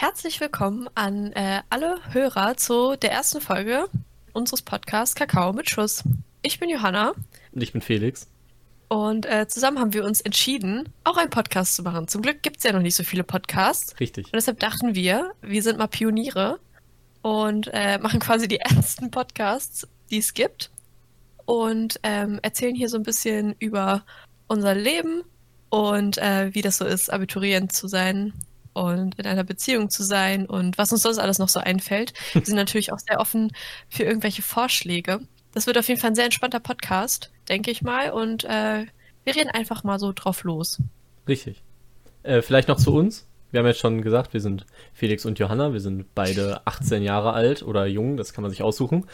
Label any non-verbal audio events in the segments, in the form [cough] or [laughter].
Herzlich willkommen an äh, alle Hörer zu der ersten Folge unseres Podcasts Kakao mit Schuss. Ich bin Johanna. Und ich bin Felix. Und äh, zusammen haben wir uns entschieden, auch einen Podcast zu machen. Zum Glück gibt es ja noch nicht so viele Podcasts. Richtig. Und deshalb dachten wir, wir sind mal Pioniere und äh, machen quasi die [laughs] ersten Podcasts, die es gibt. Und ähm, erzählen hier so ein bisschen über unser Leben und äh, wie das so ist, Abiturient zu sein und in einer Beziehung zu sein und was uns sonst alles noch so einfällt. Wir sind [laughs] natürlich auch sehr offen für irgendwelche Vorschläge. Das wird auf jeden Fall ein sehr entspannter Podcast, denke ich mal. Und äh, wir reden einfach mal so drauf los. Richtig. Äh, vielleicht noch zu uns. Wir haben jetzt schon gesagt, wir sind Felix und Johanna. Wir sind beide 18 Jahre alt oder jung, das kann man sich aussuchen.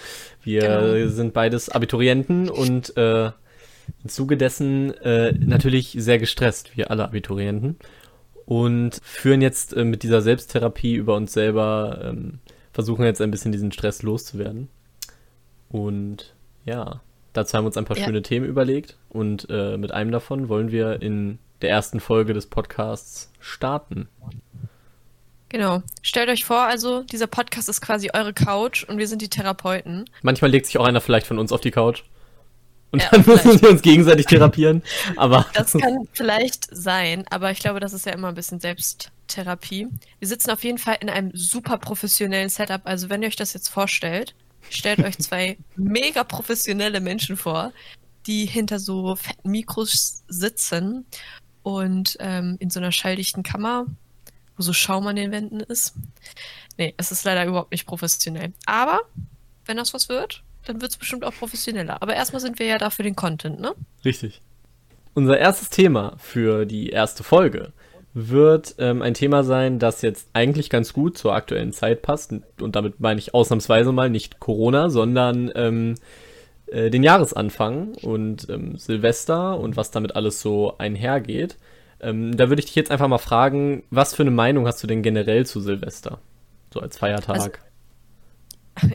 Wir genau. sind beides Abiturienten und äh, im Zuge dessen äh, natürlich sehr gestresst, wie alle Abiturienten. Und führen jetzt äh, mit dieser Selbsttherapie über uns selber, ähm, versuchen jetzt ein bisschen diesen Stress loszuwerden. Und ja, dazu haben wir uns ein paar ja. schöne Themen überlegt. Und äh, mit einem davon wollen wir in der ersten Folge des Podcasts starten. Genau. Stellt euch vor, also dieser Podcast ist quasi eure Couch und wir sind die Therapeuten. Manchmal legt sich auch einer vielleicht von uns auf die Couch. Und ja, dann müssen wir uns gegenseitig therapieren. Aber [laughs] das kann vielleicht sein, aber ich glaube, das ist ja immer ein bisschen Selbsttherapie. Wir sitzen auf jeden Fall in einem super professionellen Setup. Also wenn ihr euch das jetzt vorstellt, stellt euch zwei [laughs] mega professionelle Menschen vor, die hinter so fetten Mikros sitzen und ähm, in so einer schalldichten Kammer, wo so Schaum an den Wänden ist. Nee, es ist leider überhaupt nicht professionell. Aber wenn das was wird, dann wird es bestimmt auch professioneller. Aber erstmal sind wir ja da für den Content, ne? Richtig. Unser erstes Thema für die erste Folge wird ähm, ein Thema sein, das jetzt eigentlich ganz gut zur aktuellen Zeit passt. Und damit meine ich ausnahmsweise mal nicht Corona, sondern ähm, äh, den Jahresanfang und ähm, Silvester und was damit alles so einhergeht. Ähm, da würde ich dich jetzt einfach mal fragen, was für eine Meinung hast du denn generell zu Silvester? So als Feiertag. Also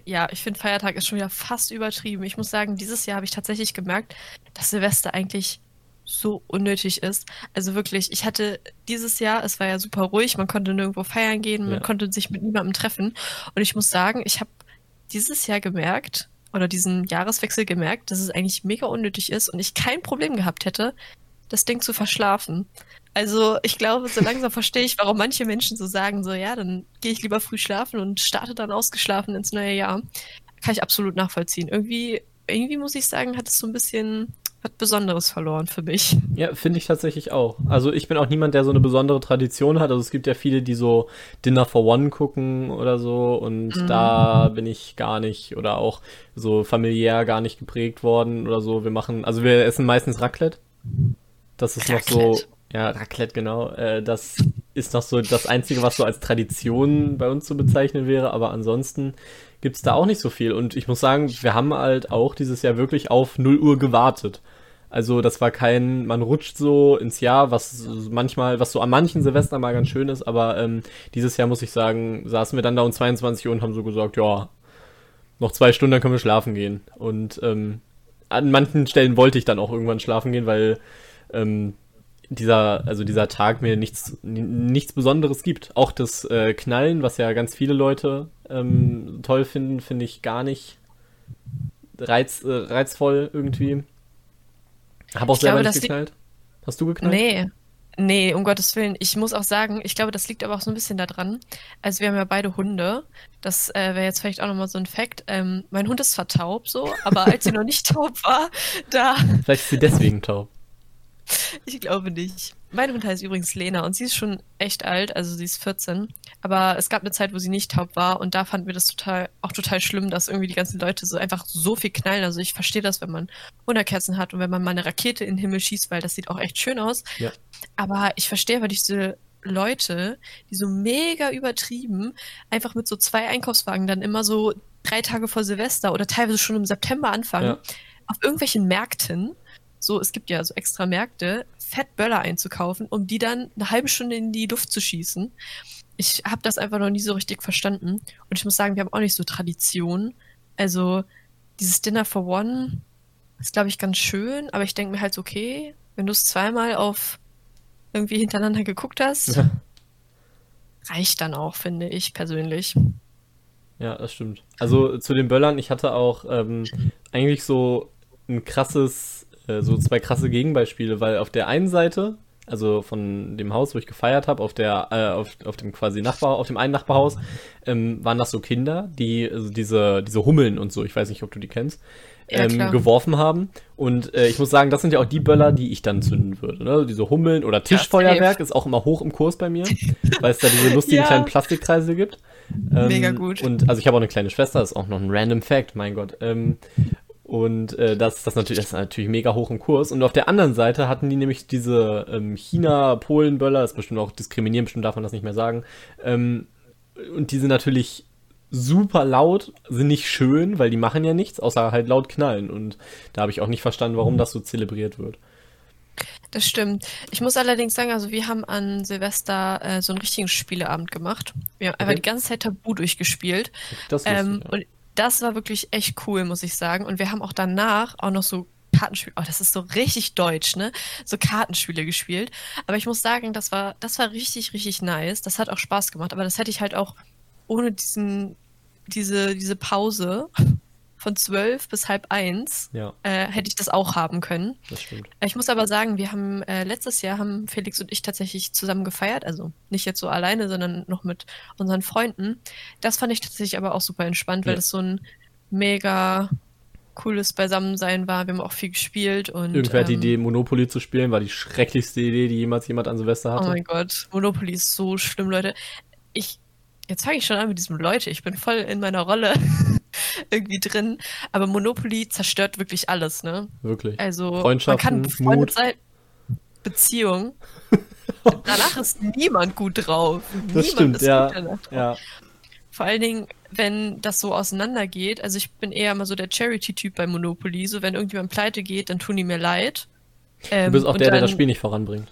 ja, ich finde Feiertag ist schon wieder fast übertrieben. Ich muss sagen, dieses Jahr habe ich tatsächlich gemerkt, dass Silvester eigentlich so unnötig ist. Also wirklich, ich hatte dieses Jahr, es war ja super ruhig, man konnte nirgendwo feiern gehen, man ja. konnte sich mit niemandem treffen. Und ich muss sagen, ich habe dieses Jahr gemerkt, oder diesen Jahreswechsel gemerkt, dass es eigentlich mega unnötig ist und ich kein Problem gehabt hätte, das Ding zu verschlafen. Also ich glaube, so langsam verstehe ich, warum manche Menschen so sagen, so ja, dann gehe ich lieber früh schlafen und starte dann ausgeschlafen ins neue Jahr. Kann ich absolut nachvollziehen. Irgendwie, irgendwie muss ich sagen, hat es so ein bisschen was Besonderes verloren für mich. Ja, finde ich tatsächlich auch. Also ich bin auch niemand, der so eine besondere Tradition hat. Also es gibt ja viele, die so Dinner for One gucken oder so und mhm. da bin ich gar nicht oder auch so familiär gar nicht geprägt worden oder so. Wir machen, also wir essen meistens Raclette. Das ist Raclette. noch so ja, Raclette, genau. Äh, das ist noch so das Einzige, was so als Tradition bei uns zu bezeichnen wäre, aber ansonsten gibt's da auch nicht so viel. Und ich muss sagen, wir haben halt auch dieses Jahr wirklich auf 0 Uhr gewartet. Also das war kein, man rutscht so ins Jahr, was manchmal, was so an manchen Silvestern mal ganz schön ist, aber ähm, dieses Jahr muss ich sagen, saßen wir dann da um 22 Uhr und haben so gesagt, ja, noch zwei Stunden, dann können wir schlafen gehen. Und ähm, an manchen Stellen wollte ich dann auch irgendwann schlafen gehen, weil ähm, dieser, also dieser Tag mir nichts, nichts Besonderes gibt. Auch das äh, Knallen, was ja ganz viele Leute ähm, toll finden, finde ich gar nicht reiz, äh, reizvoll irgendwie. Hab auch ich selber glaube, nicht geknallt. Hast du geknallt? Nee. Nee, um Gottes Willen. Ich muss auch sagen, ich glaube, das liegt aber auch so ein bisschen daran. Also wir haben ja beide Hunde. Das äh, wäre jetzt vielleicht auch nochmal so ein Fakt. Ähm, mein Hund ist zwar taub so, aber als sie noch nicht [laughs] taub war, da. Vielleicht ist sie deswegen taub. [laughs] Ich glaube nicht. Meine Hund heißt übrigens Lena und sie ist schon echt alt, also sie ist 14. Aber es gab eine Zeit, wo sie nicht taub war und da fanden wir das total, auch total schlimm, dass irgendwie die ganzen Leute so einfach so viel knallen. Also ich verstehe das, wenn man Wunderkerzen hat und wenn man mal eine Rakete in den Himmel schießt, weil das sieht auch echt schön aus. Ja. Aber ich verstehe aber diese Leute, die so mega übertrieben einfach mit so zwei Einkaufswagen dann immer so drei Tage vor Silvester oder teilweise schon im September anfangen, ja. auf irgendwelchen Märkten so, es gibt ja so extra Märkte, Fettböller einzukaufen, um die dann eine halbe Stunde in die Luft zu schießen. Ich habe das einfach noch nie so richtig verstanden. Und ich muss sagen, wir haben auch nicht so Tradition. Also, dieses Dinner for One ist, glaube ich, ganz schön, aber ich denke mir halt okay, wenn du es zweimal auf irgendwie hintereinander geguckt hast, ja. reicht dann auch, finde ich persönlich. Ja, das stimmt. Also zu den Böllern, ich hatte auch ähm, eigentlich so ein krasses, äh, so zwei krasse Gegenbeispiele, weil auf der einen Seite, also von dem Haus, wo ich gefeiert habe, auf der, äh, auf, auf dem quasi Nachbar, auf dem einen Nachbarhaus, ähm, waren das so Kinder, die also diese, diese Hummeln und so, ich weiß nicht, ob du die kennst, Ja, ähm, klar. geworfen haben. Und äh, ich muss sagen, das sind ja auch die Böller, die ich dann zünden würde. Ne? Diese Hummeln oder Tischfeuerwerk ist auch immer hoch im Kurs bei mir, [laughs] weil es da diese lustigen Ja. kleinen Plastikkreise gibt. Ähm, Mega gut. Und also ich habe auch eine kleine Schwester, das ist auch noch ein random Fact, mein Gott. Ähm, und äh, das, das, natürlich, das ist natürlich mega hoch im Kurs. Und auf der anderen Seite hatten die nämlich diese ähm, China-Polen-Böller, das ist bestimmt auch diskriminieren, bestimmt darf man das nicht mehr sagen. Ähm, und die sind natürlich super laut, sind nicht schön, weil die machen ja nichts, außer halt laut knallen. Und da habe ich auch nicht verstanden, warum das so zelebriert wird. Das stimmt. Ich muss allerdings sagen, also wir haben an Silvester äh, so einen richtigen Spieleabend gemacht. Wir haben einfach Okay. die ganze Zeit Tabu durchgespielt. Das ist Ähm, ja. und das war wirklich echt cool, muss ich sagen. Und wir haben auch danach auch noch so Kartenspiele, oh, das ist so richtig deutsch, ne? So Kartenspiele gespielt. Aber ich muss sagen, das war, das war richtig, richtig nice. Das hat auch Spaß gemacht. Aber das hätte ich halt auch ohne diesen, diese, diese Pause von zwölf bis halb eins, Ja, äh, hätte ich das auch haben können. das stimmt. Ich muss aber sagen, wir haben äh, letztes Jahr haben Felix und ich tatsächlich zusammen gefeiert, also nicht jetzt so alleine, sondern noch mit unseren Freunden. Das fand ich tatsächlich aber auch super entspannt, weil Ja. das so ein mega cooles Beisammensein war. Wir haben auch viel gespielt und Irgendwer hat die ähm, Idee, Monopoly zu spielen, war die schrecklichste Idee, die jemals jemand an Silvester Oh hatte. mein Gott, Monopoly ist so schlimm, Leute. Ich jetzt fange ich schon an mit diesem Leute. Ich bin voll in meiner Rolle [laughs] irgendwie drin, aber Monopoly zerstört wirklich alles, ne? Wirklich. Also man Freundschaften, kann befreundet Mut. sein, Beziehung. [laughs] danach ist niemand gut drauf. Das niemand stimmt, ist ja. gut danach drauf. Ja, Vor allen Dingen, wenn das so auseinandergeht. Also ich bin eher immer so der Charity-Typ bei Monopoly. So wenn irgendjemand pleite geht, dann tun die mir leid. du Ähm, bist auch und der, der dann- das Spiel nicht voranbringt.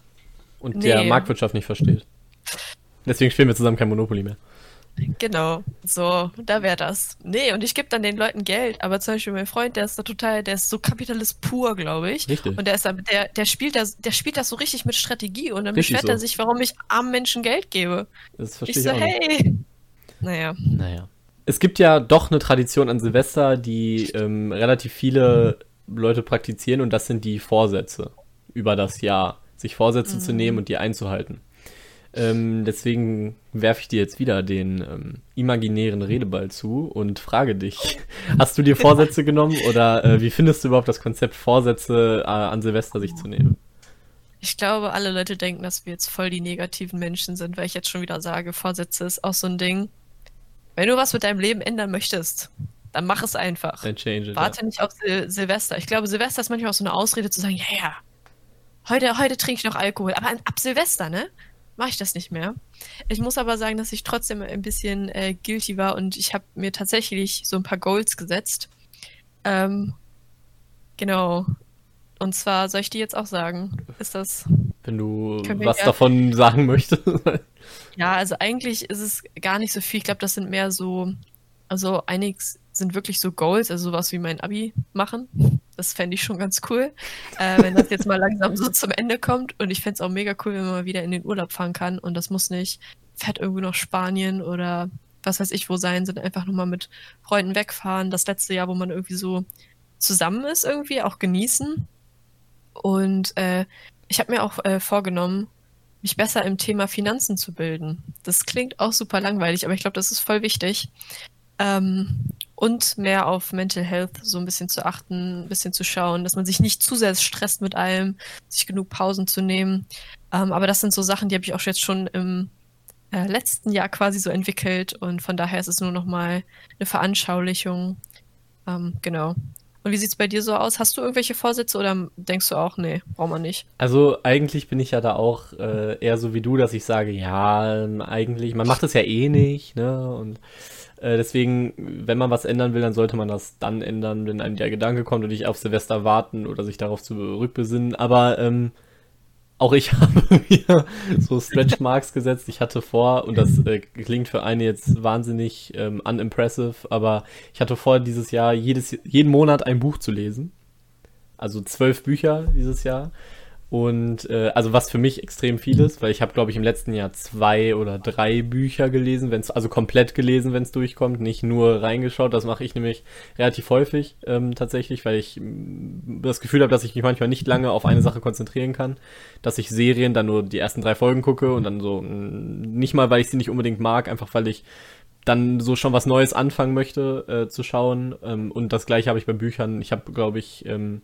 Und Nee. der Marktwirtschaft nicht versteht. Deswegen spielen wir zusammen kein Monopoly mehr. Genau, so, da wäre das. Nee, und ich gebe dann den Leuten Geld, aber zum Beispiel mein Freund, der ist da total, der ist so Kapitalist pur, glaube ich. Richtig. Und der ist da, der, der spielt das, der spielt das so richtig mit Strategie und dann Richtig beschwert so. er sich, warum ich armen Menschen Geld gebe. Das Ich verstehe ich, so, auch nicht. hey. Naja. Naja. Es gibt ja doch eine Tradition an Silvester, die ähm, relativ viele Leute praktizieren und das sind die Vorsätze über das Jahr. Sich Vorsätze zu nehmen und die einzuhalten. Ähm, deswegen werfe ich dir jetzt wieder den ähm, imaginären Redeball zu und frage dich, [laughs] hast du dir Vorsätze genommen oder äh, wie findest du überhaupt das Konzept, Vorsätze äh, an Silvester sich zu nehmen? Ich glaube, alle Leute denken, dass wir jetzt voll die negativen Menschen sind, weil ich jetzt schon wieder sage, Vorsätze ist auch so ein Ding. Wenn du was mit deinem Leben ändern möchtest, dann mach es einfach. Dann change it. Warte nicht auf Sil Silvester. Ich glaube, Silvester ist manchmal auch so eine Ausrede zu sagen, ja, ja, heute, heute trinke ich noch Alkohol. Aber ab Silvester, ne? Mache ich das nicht mehr. Ich muss aber sagen, dass ich trotzdem ein bisschen äh, guilty war und ich habe mir tatsächlich so ein paar Goals gesetzt. Ähm, genau. Und zwar, soll ich die jetzt auch sagen? Ist das. Wenn du was ja- davon sagen möchtest. [laughs] Ja, also eigentlich ist es gar nicht so viel. Ich glaube, das sind mehr so, also einiges sind wirklich so Goals, also sowas wie mein Abi machen. Das fände ich schon ganz cool, äh, wenn das jetzt mal langsam so zum Ende kommt. Und ich fände es auch mega cool, wenn man mal wieder in den Urlaub fahren kann. Und das muss nicht fährt irgendwo nach Spanien oder was weiß ich wo sein, sondern einfach nur mal mit Freunden wegfahren. Das letzte Jahr, wo man irgendwie so zusammen ist, irgendwie auch genießen. Und äh, ich habe mir auch äh, vorgenommen, mich besser im Thema Finanzen zu bilden. Das klingt auch super langweilig, aber ich glaube, das ist voll wichtig. Ähm, und mehr auf Mental Health so ein bisschen zu achten, ein bisschen zu schauen, dass man sich nicht zu sehr stresst mit allem, sich genug Pausen zu nehmen. Ähm, aber das sind so Sachen, die habe ich auch jetzt schon im äh, letzten Jahr quasi so entwickelt und von daher ist es nur noch mal eine Veranschaulichung. Ähm, genau. Und wie sieht's bei dir so aus? Hast du irgendwelche Vorsätze oder denkst du auch, nee, braucht man nicht? Also eigentlich bin ich ja da auch äh, eher so wie du, dass ich sage, ja, eigentlich, man macht es ja eh nicht, ne? Und äh, deswegen, wenn man was ändern will, dann sollte man das dann ändern, wenn einem der Gedanke kommt und nicht auf Silvester warten oder sich darauf zurückbesinnen. Aber ähm, auch ich [laughs] habe mir so Stretch [laughs] Marks gesetzt. Ich hatte vor, und das äh, klingt für eine jetzt wahnsinnig ähm, unimpressive, aber ich hatte vor, dieses Jahr jedes, jeden Monat ein Buch zu lesen. Also zwölf Bücher dieses Jahr. Und äh, also was für mich extrem viel ist, weil ich habe, glaube ich, im letzten Jahr zwei oder drei Bücher gelesen, wenn's, also komplett gelesen, wenn es durchkommt, nicht nur reingeschaut. Das mache ich nämlich relativ häufig ähm, tatsächlich, weil ich mh, das Gefühl habe, dass ich mich manchmal nicht lange auf eine Sache konzentrieren kann. Dass ich Serien dann nur die ersten drei Folgen gucke und dann so, mh, nicht mal, weil ich sie nicht unbedingt mag, einfach weil ich dann so schon was Neues anfangen möchte äh, zu schauen. Ähm, und das gleiche habe ich bei Büchern. Ich habe, glaube ich, ähm,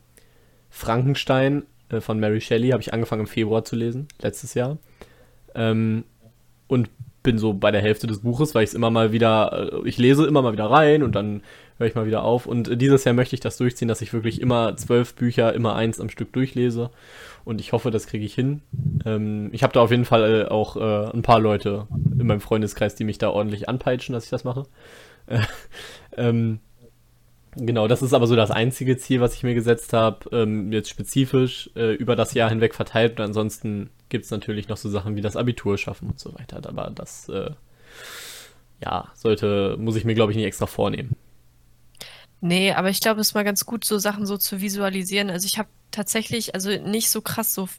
Frankenstein äh, von Mary Shelley habe ich angefangen im Februar zu lesen, letztes Jahr. Ähm, und bin so bei der Hälfte des Buches, weil ich es immer mal wieder, äh, ich lese immer mal wieder rein und dann höre ich mal wieder auf. Und dieses Jahr möchte ich das durchziehen, dass ich wirklich immer zwölf Bücher, immer eins am Stück durchlese. Und ich hoffe, das kriege ich hin. Ähm, ich habe da auf jeden Fall äh, auch äh, ein paar Leute in meinem Freundeskreis, die mich da ordentlich anpeitschen, dass ich das mache. [laughs] ähm, Genau, das ist aber so das einzige Ziel, was ich mir gesetzt habe, ähm, jetzt spezifisch äh, über das Jahr hinweg verteilt. Und ansonsten gibt es natürlich noch so Sachen wie das Abitur schaffen und so weiter. Aber das, äh, ja, sollte, muss ich mir, glaube ich, nicht extra vornehmen. Nee, aber ich glaube, es ist mal ganz gut, so Sachen so zu visualisieren. Also ich habe tatsächlich, also nicht so krass so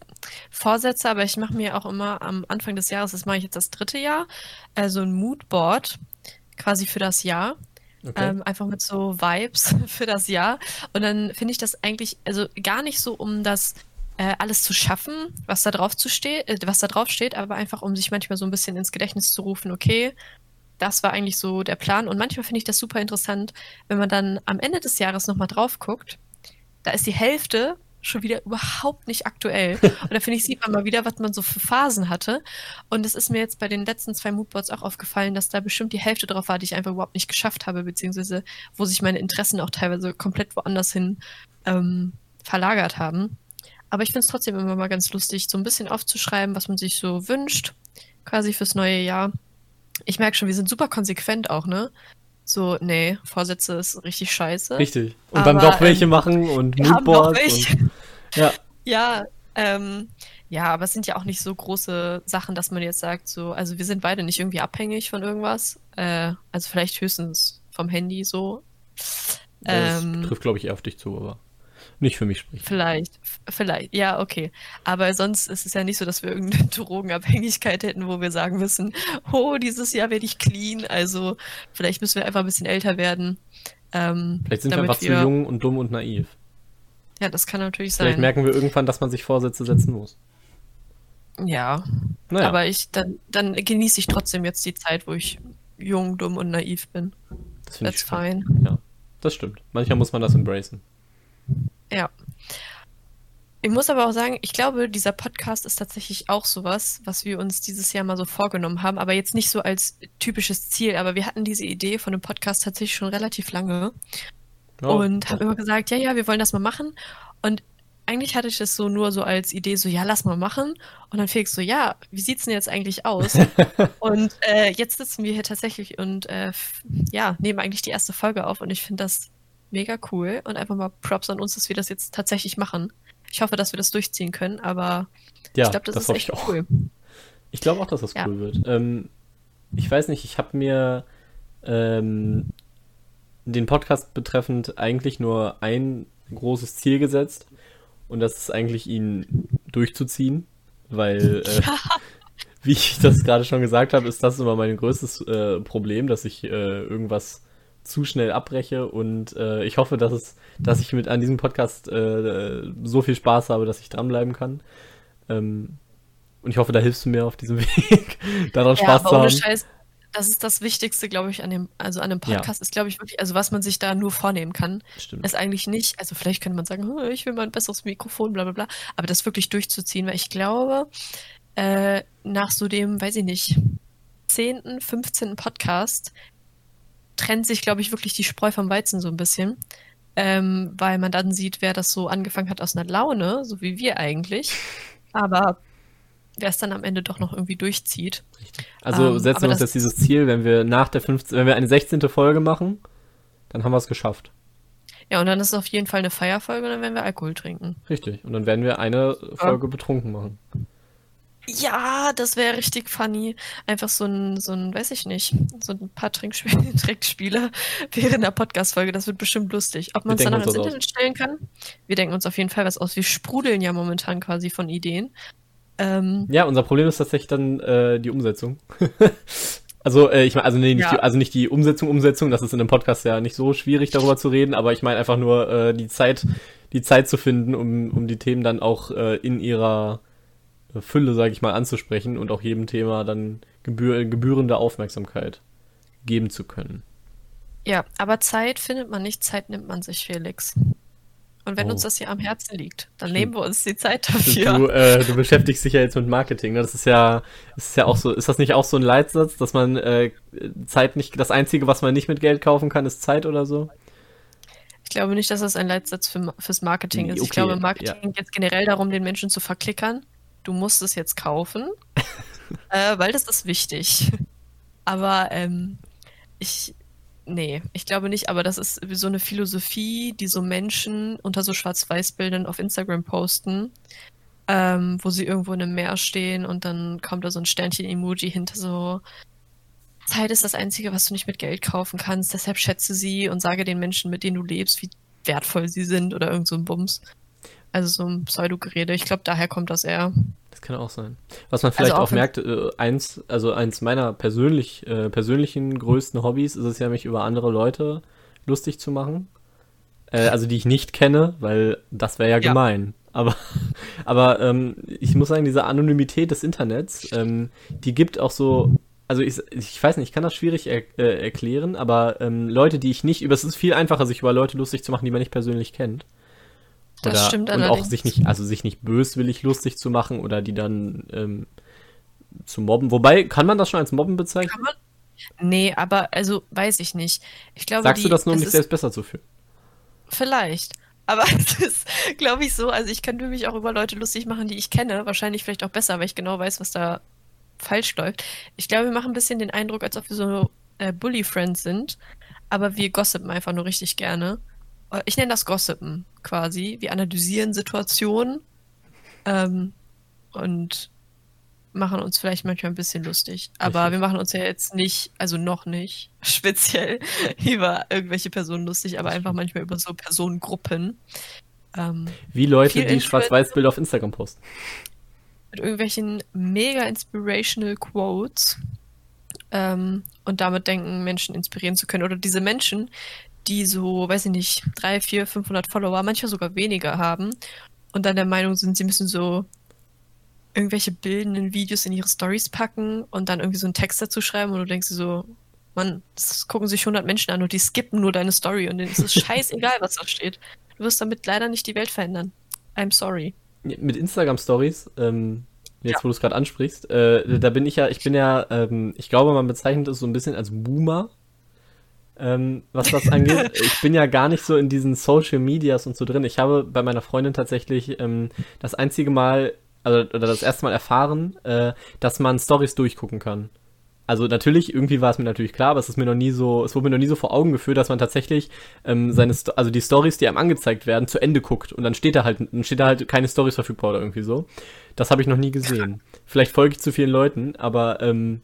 Vorsätze, aber ich mache mir auch immer am Anfang des Jahres, das mache ich jetzt das dritte Jahr, also ein Moodboard quasi für das Jahr. Okay. Ähm, einfach mit so Vibes [laughs] für das Jahr. Und dann finde ich das eigentlich, also gar nicht so, um das äh, alles zu schaffen, was da drauf zu steht, äh, was da drauf steht, aber einfach um sich manchmal so ein bisschen ins Gedächtnis zu rufen, okay, das war eigentlich so der Plan. Und manchmal finde ich das super interessant, wenn man dann am Ende des Jahres nochmal drauf guckt. Da ist die Hälfte schon wieder überhaupt nicht aktuell. [laughs] Und da finde ich, sieht man mal wieder, was man so für Phasen hatte. Und es ist mir jetzt bei den letzten zwei Moodboards auch aufgefallen, dass da bestimmt die Hälfte drauf war, die ich einfach überhaupt nicht geschafft habe, beziehungsweise wo sich meine Interessen auch teilweise komplett woanders hin ähm, verlagert haben. Aber ich finde es trotzdem immer mal ganz lustig, so ein bisschen aufzuschreiben, was man sich so wünscht, quasi fürs neue Jahr. Ich merke schon, wir sind super konsequent auch, ne? So, nee, Vorsätze ist richtig scheiße. Richtig. Und aber, dann doch welche ähm, machen und Moodboards. Und, [laughs] ja. Ja, ähm, ja, aber es sind ja auch nicht so große Sachen, dass man jetzt sagt, so, also wir sind beide nicht irgendwie abhängig von irgendwas. Äh, also vielleicht höchstens vom Handy so. Das ähm, trifft, glaube ich, eher auf dich zu, aber nicht für mich spricht. Vielleicht, vielleicht, ja, okay. Aber sonst ist es ja nicht so, dass wir irgendeine [laughs] Drogenabhängigkeit hätten, wo wir sagen müssen, oh, dieses Jahr werde ich clean. Also vielleicht müssen wir einfach ein bisschen älter werden. Ähm, vielleicht sind wir einfach wir... zu jung und dumm und naiv. Ja, das kann natürlich sein. Vielleicht merken wir irgendwann, dass man sich Vorsätze setzen muss. Ja. Naja. Aber ich, dann, dann genieße ich trotzdem jetzt die Zeit, wo ich jung, dumm und naiv bin. Das That's fine. Ja, das stimmt. Manchmal muss man das embracen. Ja. Ich muss aber auch sagen, ich glaube, dieser Podcast ist tatsächlich auch sowas, was wir uns dieses Jahr mal so vorgenommen haben, aber jetzt nicht so als typisches Ziel. Aber wir hatten diese Idee von einem Podcast tatsächlich schon relativ lange oh. und haben immer gesagt, ja, ja, wir wollen das mal machen. Und eigentlich hatte ich das so nur so als Idee, so, ja, lass mal machen. Und dann Felix so, ja, wie sieht's denn jetzt eigentlich aus? [laughs] und äh, jetzt sitzen wir hier tatsächlich und äh, ja, nehmen eigentlich die erste Folge auf und ich finde das mega cool und einfach mal Props an uns, dass wir das jetzt tatsächlich machen. Ich hoffe, dass wir das durchziehen können, aber ja, ich glaube, das, das, ist echt ich cool. Ich glaube auch, dass das ja. cool wird. Ähm, ich weiß nicht, ich habe mir ähm, den Podcast betreffend eigentlich nur ein großes Ziel gesetzt und das ist eigentlich ihn durchzuziehen, weil äh, [laughs] wie ich das gerade schon gesagt habe, ist das immer mein größtes äh, Problem, dass ich äh, irgendwas zu schnell abbreche und äh, ich hoffe, dass es, dass ich mit an diesem Podcast äh, so viel Spaß habe, dass ich dranbleiben kann. Ähm, und ich hoffe, da hilfst du mir auf diesem [laughs] Weg, daran ja, Spaß zu haben. Scheiß, das ist das Wichtigste, glaube ich, an dem, also an dem Podcast ja. ist, glaube ich, wirklich, also was man sich da nur vornehmen kann, Stimmt. ist eigentlich nicht, also vielleicht könnte man sagen, oh, ich will mal ein besseres Mikrofon, bla bla bla, aber das wirklich durchzuziehen, weil ich glaube, äh, nach so dem, weiß ich nicht, 10., 15. Podcast trennt sich, glaube ich, wirklich die Spreu vom Weizen so ein bisschen. Ähm, weil man dann sieht, wer das so angefangen hat aus einer Laune, so wie wir eigentlich. Aber wer es dann am Ende doch noch irgendwie durchzieht. Also ähm, setzen wir uns jetzt dieses Ziel, wenn wir nach der 15, wenn wir eine 16. Folge machen, dann haben wir es geschafft. Ja, und dann ist es auf jeden Fall eine Feierfolge und dann werden wir Alkohol trinken. Richtig. Und dann werden wir eine Folge ja. betrunken machen. Ja, das wäre richtig funny. Einfach so ein, so ein, weiß ich nicht, so ein paar Trinkspiele, [laughs] Trinkspiele während der Podcast-Folge. Das wird bestimmt lustig. Ob man es dann ins Internet stellen kann? Wir denken uns auf jeden Fall was aus. Wir sprudeln ja momentan quasi von Ideen. Ähm, ja, unser Problem ist tatsächlich dann äh, die Umsetzung. [laughs] also, äh, ich meine, also, nee, nicht ja. die, also nicht die Umsetzung, Umsetzung, das ist in einem Podcast ja nicht so schwierig, darüber zu reden, aber ich meine einfach nur äh, die Zeit, die Zeit zu finden, um, um die Themen dann auch äh, in ihrer Fülle, sage ich mal, anzusprechen und auch jedem Thema dann gebühr gebührende Aufmerksamkeit geben zu können. Ja, aber Zeit findet man nicht, Zeit nimmt man sich, Felix. Und wenn oh. uns das hier am Herzen liegt, dann Stimmt. nehmen wir uns die Zeit dafür. Du, äh, du beschäftigst dich ja jetzt mit Marketing. Ne? Das ist ja, das ist ja auch so. Ist das nicht auch so ein Leitsatz, dass man äh, Zeit nicht, das Einzige, was man nicht mit Geld kaufen kann, ist Zeit oder so? Ich glaube nicht, dass das ein Leitsatz für, fürs Marketing ist. Okay, ich glaube, Marketing ja. geht generell darum, den Menschen zu verklickern du musst es jetzt kaufen, [laughs] äh, weil das ist wichtig. Aber ähm, ich, nee, ich glaube nicht, aber das ist so eine Philosophie, die so Menschen unter so Schwarz-Weiß-Bildern auf Instagram posten, ähm, wo sie irgendwo in einem Meer stehen und dann kommt da so ein Sternchen-Emoji hinter so. Zeit ist das Einzige, was du nicht mit Geld kaufen kannst, deshalb schätze sie und sage den Menschen, mit denen du lebst, wie wertvoll sie sind oder irgend so ein Bums. Also so ein Pseudo-Gerede. Ich glaube, daher kommt das eher. Das kann auch sein. Was man vielleicht also auch, auch merkt, äh, eins, also eins meiner persönlich, äh, persönlichen größten Hobbys ist es ja, mich über andere Leute lustig zu machen. Äh, also die ich nicht kenne, weil das wäre ja, ja, gemein. Aber, [laughs] aber ähm, ich muss sagen, diese Anonymität des Internets, ähm, die gibt auch so also ich, ich weiß nicht, ich kann das schwierig er, äh, erklären, aber ähm, Leute, die ich nicht, über es ist viel einfacher, sich über Leute lustig zu machen, die man nicht persönlich kennt. Das oder, stimmt Und auch sich nicht, also sich nicht böswillig lustig zu machen oder die dann ähm, zu mobben. Wobei, kann man das schon als Mobben bezeichnen? Kann man? Nee, aber also weiß ich nicht. Ich glaube, Sagst die, du das nur, um dich selbst besser zu fühlen? Vielleicht. Aber [laughs] es ist, glaube ich, so, also ich kann mich auch über Leute lustig machen, die ich kenne. Wahrscheinlich vielleicht auch besser, weil ich genau weiß, was da falsch läuft. Ich glaube, wir machen ein bisschen den Eindruck, als ob wir so äh, Bully-Friends sind. Aber wir gossipen einfach nur richtig gerne. Äh, ich nenne das Gossipen quasi. Wir analysieren Situationen ähm, und machen uns vielleicht manchmal ein bisschen lustig. Aber wir machen uns ja jetzt nicht, also noch nicht, [laughs] speziell über irgendwelche Personen lustig, aber einfach manchmal über so Personengruppen. Ähm, Wie Leute, die Schwarz-Weiß-Bilder auf Instagram posten. Mit irgendwelchen mega inspirational Quotes. Ähm, und damit denken, Menschen inspirieren zu können. Oder diese Menschen, die so, weiß ich nicht, 3, 4, 500 Follower, manchmal sogar weniger haben und dann der Meinung sind, sie müssen so irgendwelche bildenden Videos in ihre Stories packen und dann irgendwie so einen Text dazu schreiben und du denkst dir so, Mann, das gucken sich 100 Menschen an und die skippen nur deine Story und denen ist es [laughs] scheißegal, was da steht. Du wirst damit leider nicht die Welt verändern. I'm sorry. Mit Instagram Stories, ähm, jetzt ja. wo du es gerade ansprichst, äh, da bin ich ja, ich bin ja, ähm, ich glaube, man bezeichnet es so ein bisschen als Boomer, ähm, was das angeht. [laughs] ich bin ja gar nicht so in diesen Social Medias und so drin. Ich habe bei meiner Freundin tatsächlich ähm, das einzige Mal, also, oder das erste Mal erfahren, äh, dass man Stories durchgucken kann. Also natürlich, irgendwie war es mir natürlich klar, aber es ist mir noch nie so, es wurde mir noch nie so vor Augen geführt, dass man tatsächlich ähm, seine, Sto also die Stories, die einem angezeigt werden, zu Ende guckt und dann steht da halt, dann steht da halt keine Stories verfügbar oder irgendwie so. Das habe ich noch nie gesehen. Vielleicht folge ich zu vielen Leuten, aber ähm,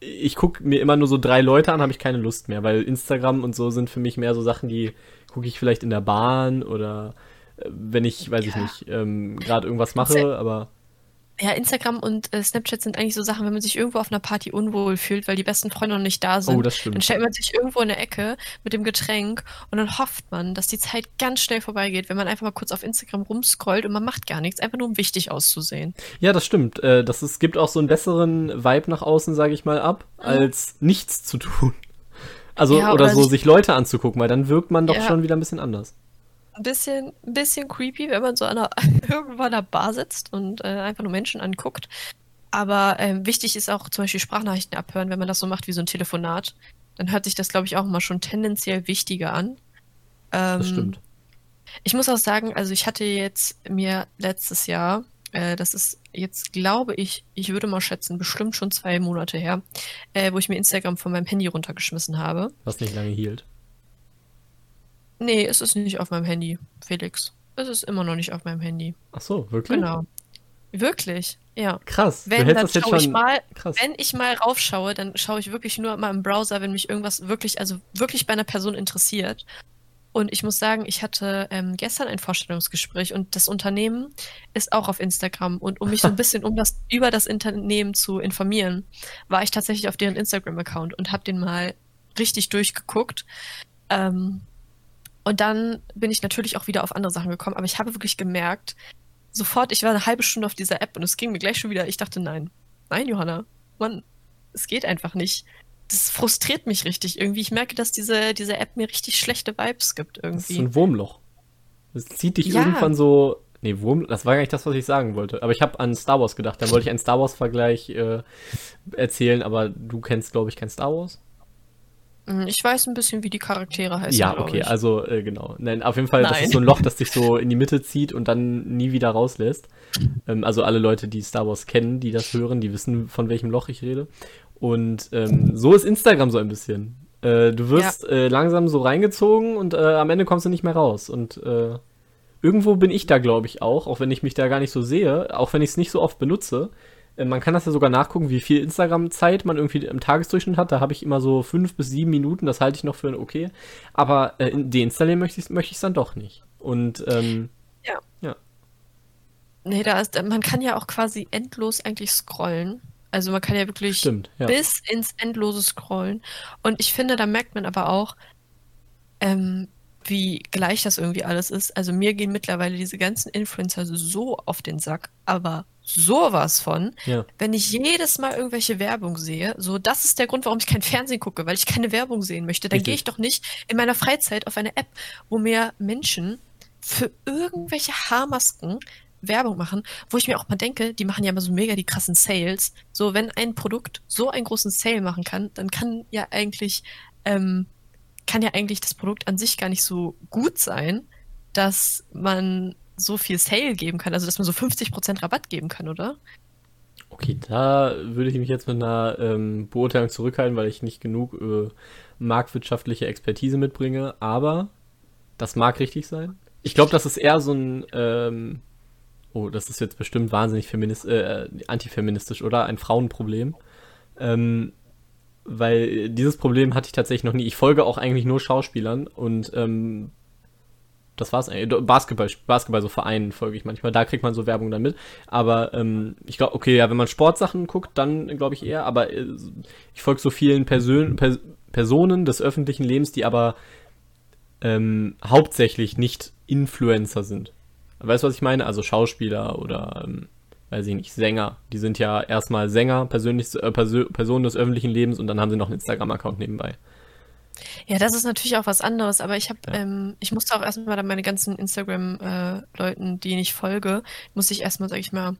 ich gucke mir immer nur so drei Leute an, habe ich keine Lust mehr, weil Instagram und so sind für mich mehr so Sachen, die gucke ich vielleicht in der Bahn oder äh, wenn ich, weiß ja. ich nicht, ähm, gerade irgendwas mache, aber ja, Instagram und äh, Snapchat sind eigentlich so Sachen, wenn man sich irgendwo auf einer Party unwohl fühlt, weil die besten Freunde noch nicht da sind. Oh, das stimmt. Dann stellt man sich irgendwo in der Ecke mit dem Getränk und dann hofft man, dass die Zeit ganz schnell vorbeigeht, wenn man einfach mal kurz auf Instagram rumscrollt und man macht gar nichts, einfach nur um wichtig auszusehen. Ja, das stimmt. Äh, das ist, gibt auch so einen besseren Vibe nach außen, sage ich mal, ab, mhm. als nichts zu tun. Also, ja, oder, oder, so sich Leute anzugucken, weil dann wirkt man doch ja. schon wieder ein bisschen anders ein bisschen, ein bisschen creepy, wenn man so an einer, [laughs] irgendwo an der Bar sitzt und äh, einfach nur Menschen anguckt. Aber ähm, wichtig ist auch zum Beispiel Sprachnachrichten abhören, wenn man das so macht wie so ein Telefonat. Dann hört sich das, glaube ich, auch immer schon tendenziell wichtiger an. Ähm, das stimmt. Ich muss auch sagen, also ich hatte jetzt mir letztes Jahr, äh, das ist jetzt, glaube ich, ich würde mal schätzen, bestimmt schon zwei Monate her, äh, wo ich mir Instagram von meinem Handy runtergeschmissen habe. Was nicht lange hielt. Nee, es ist nicht auf meinem Handy, Felix. Es ist immer noch nicht auf meinem Handy. Ach so, wirklich? Genau. Wirklich. Ja. Krass. Wenn, dann schaue ich schon. mal, Krass. wenn ich mal raufschaue, dann schaue ich wirklich nur mal im Browser, wenn mich irgendwas wirklich, also wirklich bei einer Person interessiert. Und ich muss sagen, ich hatte ähm, gestern ein Vorstellungsgespräch und das Unternehmen ist auch auf Instagram. Und um mich so ein [laughs] bisschen um das, über das Unternehmen zu informieren, war ich tatsächlich auf deren Instagram-Account und habe den mal richtig durchgeguckt. Ähm, und dann bin ich natürlich auch wieder auf andere Sachen gekommen, aber ich habe wirklich gemerkt, sofort, ich war eine halbe Stunde auf dieser App und es ging mir gleich schon wieder, ich dachte, nein, nein, Johanna, Mann, es geht einfach nicht. Das frustriert mich richtig irgendwie. Ich merke, dass diese, diese App mir richtig schlechte Vibes gibt Das ist irgendwie. ein Wurmloch. Das zieht dich Ja. irgendwann so. Nee, Wurm, das war gar nicht das, was ich sagen wollte. Aber ich habe an Star Wars gedacht. Dann wollte ich einen Star Wars-Vergleich äh, erzählen, aber du kennst, glaube ich, kein Star Wars. Hm, Ich weiß ein bisschen, wie die Charaktere heißen. ja, okay, ich. also äh, genau. Nein, auf jeden Fall, das Nein. ist so ein Loch, das dich so in die Mitte zieht und dann nie wieder rauslässt. Ähm, also alle Leute, die Star Wars kennen, die das hören, die wissen, von welchem Loch ich rede. Und ähm, so ist Instagram so ein bisschen. Äh, du wirst äh, langsam so reingezogen und äh, am Ende kommst du nicht mehr raus. Und äh, irgendwo bin ich da, glaube ich, auch, auch wenn ich mich da gar nicht so sehe, auch wenn ich es nicht so oft benutze. Äh, Man kann das ja sogar nachgucken, wie viel Instagram-Zeit man irgendwie im Tagesdurchschnitt hat. Da habe ich immer so fünf bis sieben Minuten, das halte ich noch für okay. Aber äh, in- deinstallieren möchte ich es möchte ich's dann doch nicht. Und ähm, Nee, da ist, man kann ja auch quasi endlos eigentlich scrollen. Also man kann ja wirklich stimmt, ja. bis ins Endlose scrollen. Und ich finde, da merkt man aber auch, ähm, wie gleich das irgendwie alles ist. Also mir gehen mittlerweile diese ganzen Influencer so auf den Sack, aber sowas von, ja. wenn ich jedes Mal irgendwelche Werbung sehe, so das ist der Grund, warum ich kein Fernsehen gucke, weil ich keine Werbung sehen möchte, dann gehe ich doch nicht in meiner Freizeit auf eine App, wo mir Menschen für irgendwelche Haarmasken Werbung machen, wo ich mir auch mal denke, die machen ja immer so mega die krassen Sales. So, wenn ein Produkt so einen großen Sale machen kann, dann kann ja eigentlich, ähm, kann ja eigentlich das Produkt an sich gar nicht so gut sein, dass man so viel Sale geben kann, also dass man so 50% Rabatt geben kann, oder? Okay, da würde ich mich jetzt mit einer ähm, Beurteilung zurückhalten, weil ich nicht genug äh, marktwirtschaftliche Expertise mitbringe. Aber das mag richtig sein. Ich glaube, das ist eher so ein, ähm, oh, das ist jetzt bestimmt wahnsinnig feminist, äh, antifeministisch, oder? Ein Frauenproblem. Ähm, weil dieses Problem hatte ich tatsächlich noch nie. Ich folge auch eigentlich nur Schauspielern und ähm, das war's eigentlich. Basketball, Basketball, so Vereinen folge ich manchmal. Da kriegt man so Werbung dann mit. Aber ähm, ich glaube, okay, ja, wenn man Sportsachen guckt, dann glaube ich eher. Aber äh, ich folge so vielen Persön Pers Personen des öffentlichen Lebens, die aber ähm, hauptsächlich nicht Influencer sind. Weißt du, was ich meine? Also Schauspieler oder, ähm, weiß ich nicht, Sänger. Die sind ja erstmal Sänger, persönlich, äh, Persö Personen des öffentlichen Lebens und dann haben sie noch einen Instagram-Account nebenbei. Ja, das ist natürlich auch was anderes, aber ich habe, Ja. ähm, ich musste auch erstmal dann meine ganzen Instagram-Leuten, denen ich folge, musste ich erstmal, sag ich mal,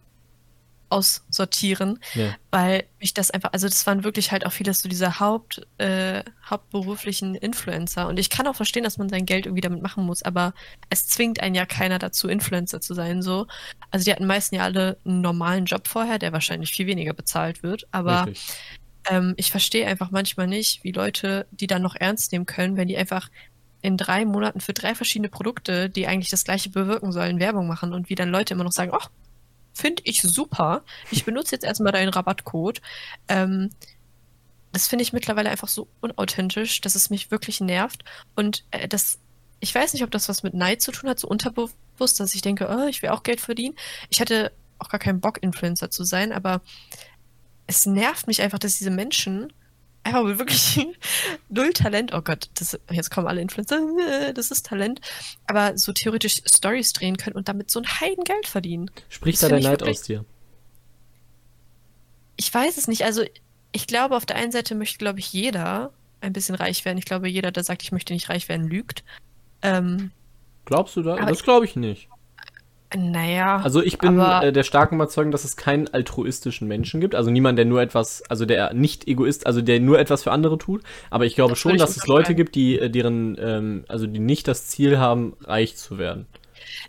aussortieren, Ja. weil mich das einfach, also das waren wirklich halt auch viele so diese Haupt, äh, hauptberuflichen Influencer und ich kann auch verstehen, dass man sein Geld irgendwie damit machen muss, aber es zwingt einen ja keiner dazu, Influencer zu sein, so. Also die hatten meisten ja alle einen normalen Job vorher, der wahrscheinlich viel weniger bezahlt wird, aber ähm, ich verstehe einfach manchmal nicht, wie Leute die dann noch ernst nehmen können, wenn die einfach in drei Monaten für drei verschiedene Produkte, die eigentlich das gleiche bewirken sollen, Werbung machen und wie dann Leute immer noch sagen, ach, finde ich super. Ich benutze jetzt erstmal deinen Rabattcode. Ähm, das finde ich mittlerweile einfach so unauthentisch, dass es mich wirklich nervt. Und äh, das, ich weiß nicht, ob das was mit Neid zu tun hat, so unterbewusst, dass ich denke, oh, ich will auch Geld verdienen. Ich hätte auch gar keinen Bock, Influencer zu sein, aber es nervt mich einfach, dass diese Menschen einfach mit wirklich [laughs] null Talent, oh Gott, das, jetzt kommen alle Influencer, äh, das ist Talent, aber so theoretisch Stories drehen können und damit so ein Heidengeld verdienen. Spricht da der Neid wirklich- aus dir? Ich weiß es nicht, also ich glaube, auf der einen Seite möchte, glaube ich, jeder ein bisschen reich werden. Ich glaube, jeder, der sagt, ich möchte nicht reich werden, lügt. Ähm, Glaubst du da? Das glaube ich nicht. Naja. Also ich bin äh, der starken Überzeugung, dass es keinen altruistischen Menschen gibt. Also niemand, der nur etwas, also der nicht Egoist, also der nur etwas für andere tut. Aber ich glaube Das schon, dass es Leute gibt, die äh, deren, ähm, also die nicht das Ziel haben, reich zu werden.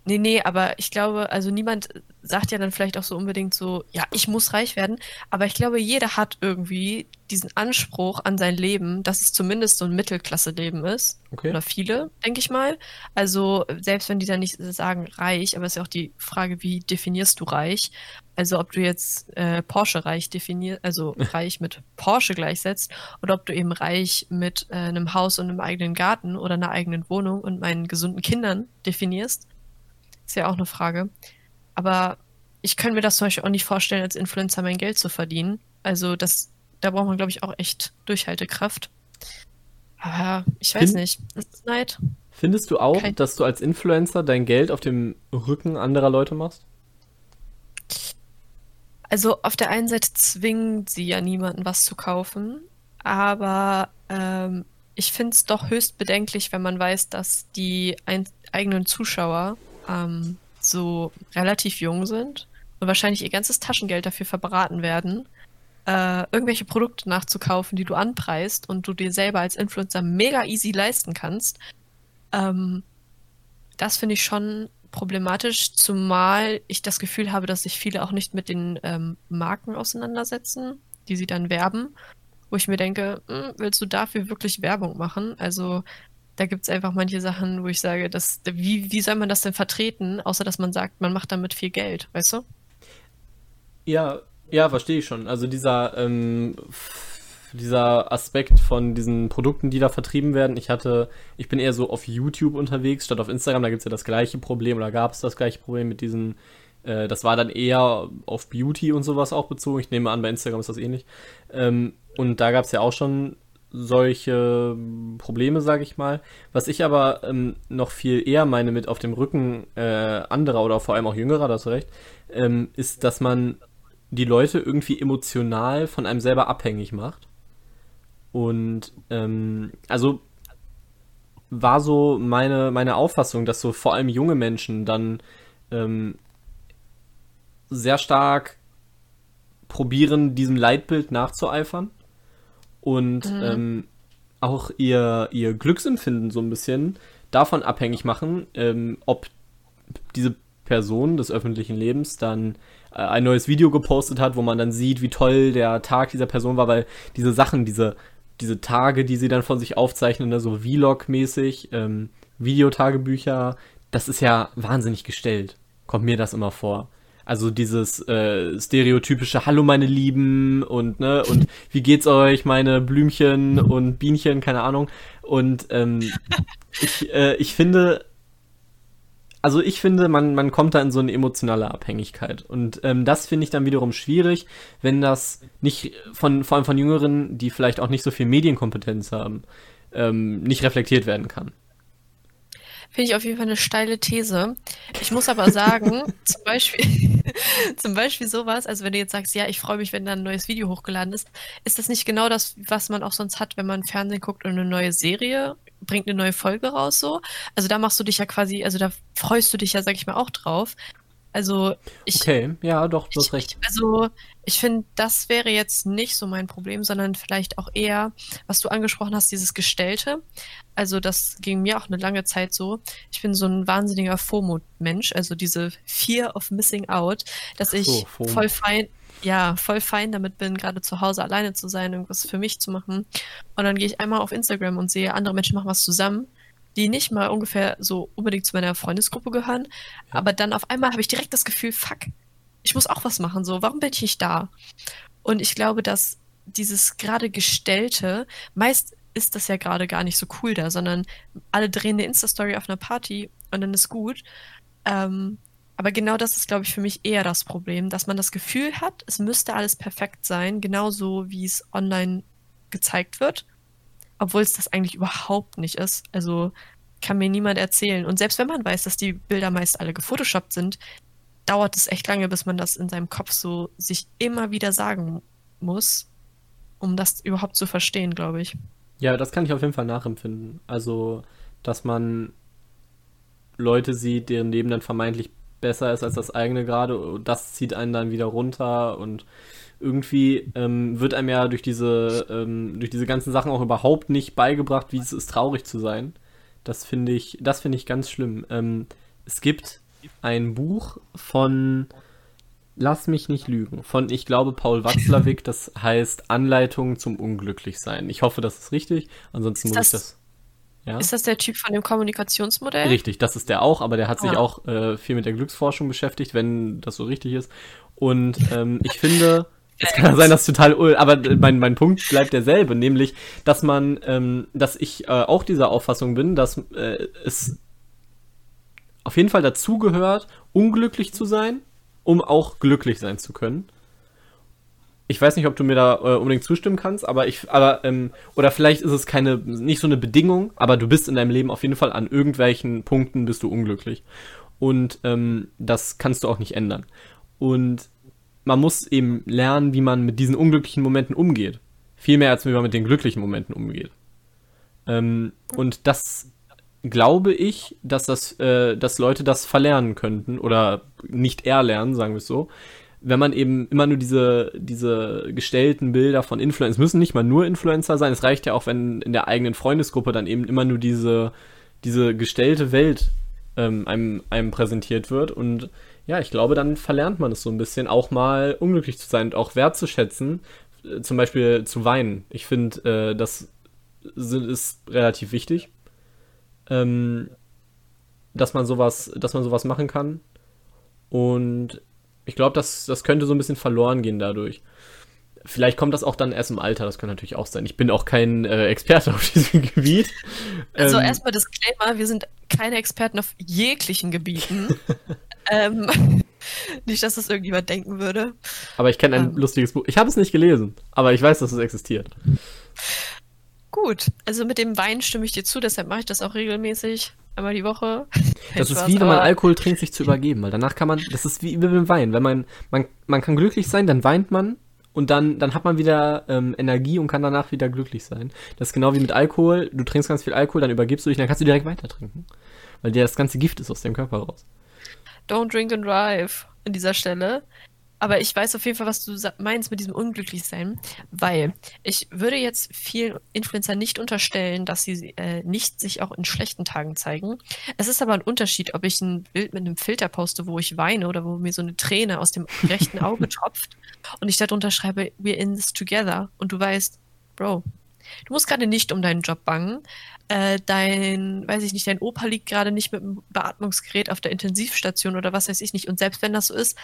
Nee, nee, aber ich glaube, also niemand sagt ja dann vielleicht auch so unbedingt so, ja, ich muss reich werden, aber ich glaube, jeder hat irgendwie diesen Anspruch an sein Leben, dass es zumindest so ein Mittelklasse-Leben ist. Okay. Oder viele, denke ich mal. Also, selbst wenn die dann nicht sagen reich, aber es ist ja auch die Frage, wie definierst du reich? Also ob du jetzt äh, Porsche reich definierst, also [laughs] reich mit Porsche gleichsetzt, oder ob du eben reich mit äh, einem Haus und einem eigenen Garten oder einer eigenen Wohnung und meinen gesunden Kindern definierst, ist ja auch eine Frage. Aber ich könnte mir das zum Beispiel auch nicht vorstellen, als Influencer mein Geld zu verdienen. Also das, da braucht man, glaube ich, auch echt Durchhaltekraft. Aber ich weiß Find, nicht. Ist Neid? Findest du auch, Kein dass du als Influencer dein Geld auf dem Rücken anderer Leute machst? Also auf der einen Seite zwingen sie ja niemanden was zu kaufen, aber ähm, ich finde es doch höchst bedenklich, wenn man weiß, dass die eigenen Zuschauer ähm, so relativ jung sind und wahrscheinlich ihr ganzes Taschengeld dafür verbraten werden, äh, irgendwelche Produkte nachzukaufen, die du anpreist und du dir selber als Influencer mega easy leisten kannst. Ähm, das finde ich schon problematisch, zumal ich das Gefühl habe, dass sich viele auch nicht mit den ähm, Marken auseinandersetzen, die sie dann werben, wo ich mir denke, hm, willst du dafür wirklich Werbung machen? Also da gibt es einfach manche Sachen, wo ich sage, dass, wie, wie soll man das denn vertreten, außer dass man sagt, man macht damit viel Geld, weißt du? Ja, ja, verstehe ich schon. Also dieser, ähm, dieser Aspekt von diesen Produkten, die da vertrieben werden. Ich hatte, ich bin eher so auf YouTube unterwegs statt auf Instagram. Da gibt es ja das gleiche Problem oder gab es das gleiche Problem mit diesen, äh, das war dann eher auf Beauty und sowas auch bezogen. Ich nehme an, bei Instagram ist das ähnlich. Ähm, und da gab es ja auch schon solche Probleme, sage ich mal. Was ich aber ähm, noch viel eher meine mit auf dem Rücken äh, anderer oder vor allem auch jüngerer, das recht, ähm, ist, dass man die Leute irgendwie emotional von einem selber abhängig macht. Und ähm, also war so meine, meine Auffassung, dass so vor allem junge Menschen dann ähm, sehr stark probieren, diesem Leitbild nachzueifern und mhm. ähm, auch ihr, ihr Glücksempfinden so ein bisschen davon abhängig machen, ähm, ob diese Person des öffentlichen Lebens dann äh, ein neues Video gepostet hat, wo man dann sieht, wie toll der Tag dieser Person war, weil diese Sachen, diese, diese Tage, die sie dann von sich aufzeichnen, ne, so Vlog-mäßig, ähm, Videotagebücher, das ist ja wahnsinnig gestellt. Kommt mir das immer vor. Also dieses äh, stereotypische Hallo meine Lieben und ne und [laughs] wie geht's euch meine Blümchen und Bienchen keine Ahnung. Und ähm, [laughs] ich, äh, ich finde also ich finde man man kommt da in so eine emotionale Abhängigkeit. Und ähm, das finde ich dann wiederum schwierig wenn das nicht von vor allem von Jüngeren die vielleicht auch nicht so viel Medienkompetenz haben ähm, nicht reflektiert werden kann. Finde ich auf jeden Fall eine steile These. Ich muss aber sagen, [laughs] zum Beispiel, [laughs] zum Beispiel sowas, also wenn du jetzt sagst, ja, ich freue mich, wenn da ein neues Video hochgeladen ist, ist das nicht genau das, was man auch sonst hat, wenn man Fernsehen guckt und eine neue Serie bringt eine neue Folge raus so. Also da machst du dich ja quasi, also da freust du dich ja, sag ich mal, auch drauf. Also ich. Okay, ja, doch, du hast recht. Also ich finde, das wäre jetzt nicht so mein Problem, sondern vielleicht auch eher, was du angesprochen hast, dieses Gestellte. Also das ging mir auch eine lange Zeit so. Ich bin so ein wahnsinniger FOMO-Mensch, also diese Fear of Missing Out, dass ich so, voll fein, ja, voll fein damit bin, gerade zu Hause alleine zu sein, irgendwas für mich zu machen. Und dann gehe ich einmal auf Instagram und sehe, andere Menschen machen was zusammen die nicht mal ungefähr so unbedingt zu meiner Freundesgruppe gehören. Aber dann auf einmal habe ich direkt das Gefühl, fuck, ich muss auch was machen. So, warum bin ich nicht da? Und ich glaube, dass dieses gerade Gestellte, meist ist das ja gerade gar nicht so cool da, sondern alle drehen eine Insta-Story auf einer Party und dann ist gut. Ähm, aber genau das ist, glaube ich, für mich eher das Problem, dass man das Gefühl hat, es müsste alles perfekt sein, genauso wie es online gezeigt wird obwohl es das eigentlich überhaupt nicht ist. Also kann mir niemand erzählen. Und selbst wenn man weiß, dass die Bilder meist alle gefotoshoppt sind, dauert es echt lange, bis man das in seinem Kopf so sich immer wieder sagen muss, um das überhaupt zu verstehen, glaube ich. Ja, das kann ich auf jeden Fall nachempfinden. Also, dass man Leute sieht, deren Leben dann vermeintlich besser ist als das eigene gerade, das zieht einen dann wieder runter und irgendwie ähm, wird einem ja durch diese, ähm, durch diese ganzen Sachen auch überhaupt nicht beigebracht, wie es ist, traurig zu sein. Das finde ich, das finde ich ganz schlimm. Ähm, es gibt ein Buch von Lass mich nicht lügen, von ich glaube Paul Watzlawick, das [laughs] heißt Anleitung zum Unglücklichsein. Ich hoffe, das ist richtig, ansonsten ist muss ich das. Ja? Ist das der Typ von dem Kommunikationsmodell? Richtig, das ist der auch, aber der hat sich ah. auch äh, viel mit der Glücksforschung beschäftigt, wenn das so richtig ist. Und ähm, ich finde, es kann sein, dass total, aber mein, mein Punkt bleibt derselbe, nämlich, dass man, ähm, dass ich äh, auch dieser Auffassung bin, dass äh, es auf jeden Fall dazugehört, unglücklich zu sein, um auch glücklich sein zu können. Ich weiß nicht, ob du mir da äh, unbedingt zustimmen kannst, aber ich, aber, ähm, oder vielleicht ist es keine, nicht so eine Bedingung, aber du bist in deinem Leben auf jeden Fall an irgendwelchen Punkten bist du unglücklich. Und ähm, das kannst du auch nicht ändern. Und man muss eben lernen, wie man mit diesen unglücklichen Momenten umgeht. Viel mehr als wie man mit den glücklichen Momenten umgeht. Ähm, und das glaube ich, dass das, äh, dass Leute das verlernen könnten oder nicht erlernen, sagen wir es so, wenn man eben immer nur diese, diese gestellten Bilder von Influencern, es müssen nicht mal nur Influencer sein, es reicht ja auch, wenn in der eigenen Freundesgruppe dann eben immer nur diese, diese gestellte Welt ähm, einem, einem präsentiert wird. Und ja, ich glaube, dann verlernt man es so ein bisschen, auch mal unglücklich zu sein und auch wertzuschätzen, äh, zum Beispiel zu weinen. Ich finde, äh, das ist relativ wichtig, ähm, dass man sowas, dass man sowas machen kann. Und ich glaube, das, das könnte so ein bisschen verloren gehen dadurch. Vielleicht kommt das auch dann erst im Alter, das kann natürlich auch sein. Ich bin auch kein äh, Experte [laughs] auf diesem Gebiet. Also ähm, erstmal Disclaimer, wir sind keine Experten auf jeglichen Gebieten. [laughs] ähm, [laughs] nicht, dass das irgendjemand denken würde. Aber ich kenne ein ähm, lustiges Buch. Ich habe es nicht gelesen, aber ich weiß, dass es existiert. Gut, also mit dem Wein stimme ich dir zu, deshalb mache ich das auch regelmäßig einmal die Woche. [laughs] Das ist wie wenn man Alkohol trinkt, sich zu übergeben, weil danach kann man, das ist wie, wie beim Wein. Wenn man, man, man kann glücklich sein, dann weint man und dann, dann hat man wieder ähm, Energie und kann danach wieder glücklich sein. Das ist genau wie mit Alkohol. Du trinkst ganz viel Alkohol, dann übergibst du dich, dann kannst du direkt weiter trinken. Weil dir das ganze Gift ist aus dem Körper raus. Don't drink and drive an dieser Stelle. Aber ich weiß auf jeden Fall, was du meinst mit diesem Unglücklichsein, weil ich würde jetzt vielen Influencer nicht unterstellen, dass sie äh, nicht sich auch in schlechten Tagen zeigen. Es ist aber ein Unterschied, ob ich ein Bild mit einem Filter poste, wo ich weine oder wo mir so eine Träne aus dem rechten Auge [laughs] tropft und ich darunter schreibe, we're in this together und du weißt, Bro, du musst gerade nicht um deinen Job bangen. Äh, dein, weiß ich nicht, dein Opa liegt gerade nicht mit einem Beatmungsgerät auf der Intensivstation oder was weiß ich nicht. Und selbst wenn das so ist,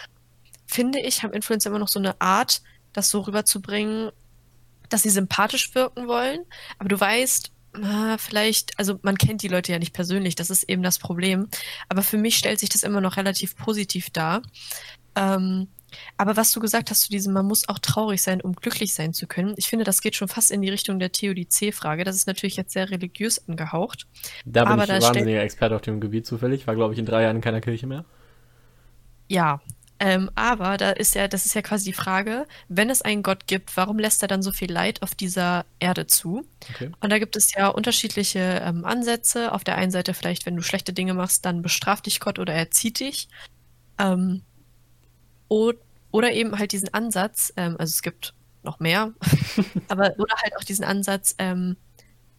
finde ich, haben Influencer immer noch so eine Art, das so rüberzubringen, dass sie sympathisch wirken wollen. Aber du weißt, vielleicht, also man kennt die Leute ja nicht persönlich, das ist eben das Problem. Aber für mich stellt sich das immer noch relativ positiv dar. Ähm, aber was du gesagt hast zu diesem, man muss auch traurig sein, um glücklich sein zu können, ich finde, das geht schon fast in die Richtung der Theodizee-Frage. Das ist natürlich jetzt sehr religiös angehaucht. Da bin aber ich ein wahnsinniger Experte auf dem Gebiet zufällig. War, glaube ich, in drei Jahren in keiner Kirche mehr. Ja, ähm, aber da ist ja, das ist ja quasi die Frage, wenn es einen Gott gibt, warum lässt er dann so viel Leid auf dieser Erde zu? Okay. Und da gibt es ja unterschiedliche ähm, Ansätze. Auf der einen Seite vielleicht, wenn du schlechte Dinge machst, dann bestraft dich Gott oder er zieht dich. Ähm, oder eben halt diesen Ansatz, ähm, also es gibt noch mehr, [laughs] aber oder halt auch diesen Ansatz, ähm,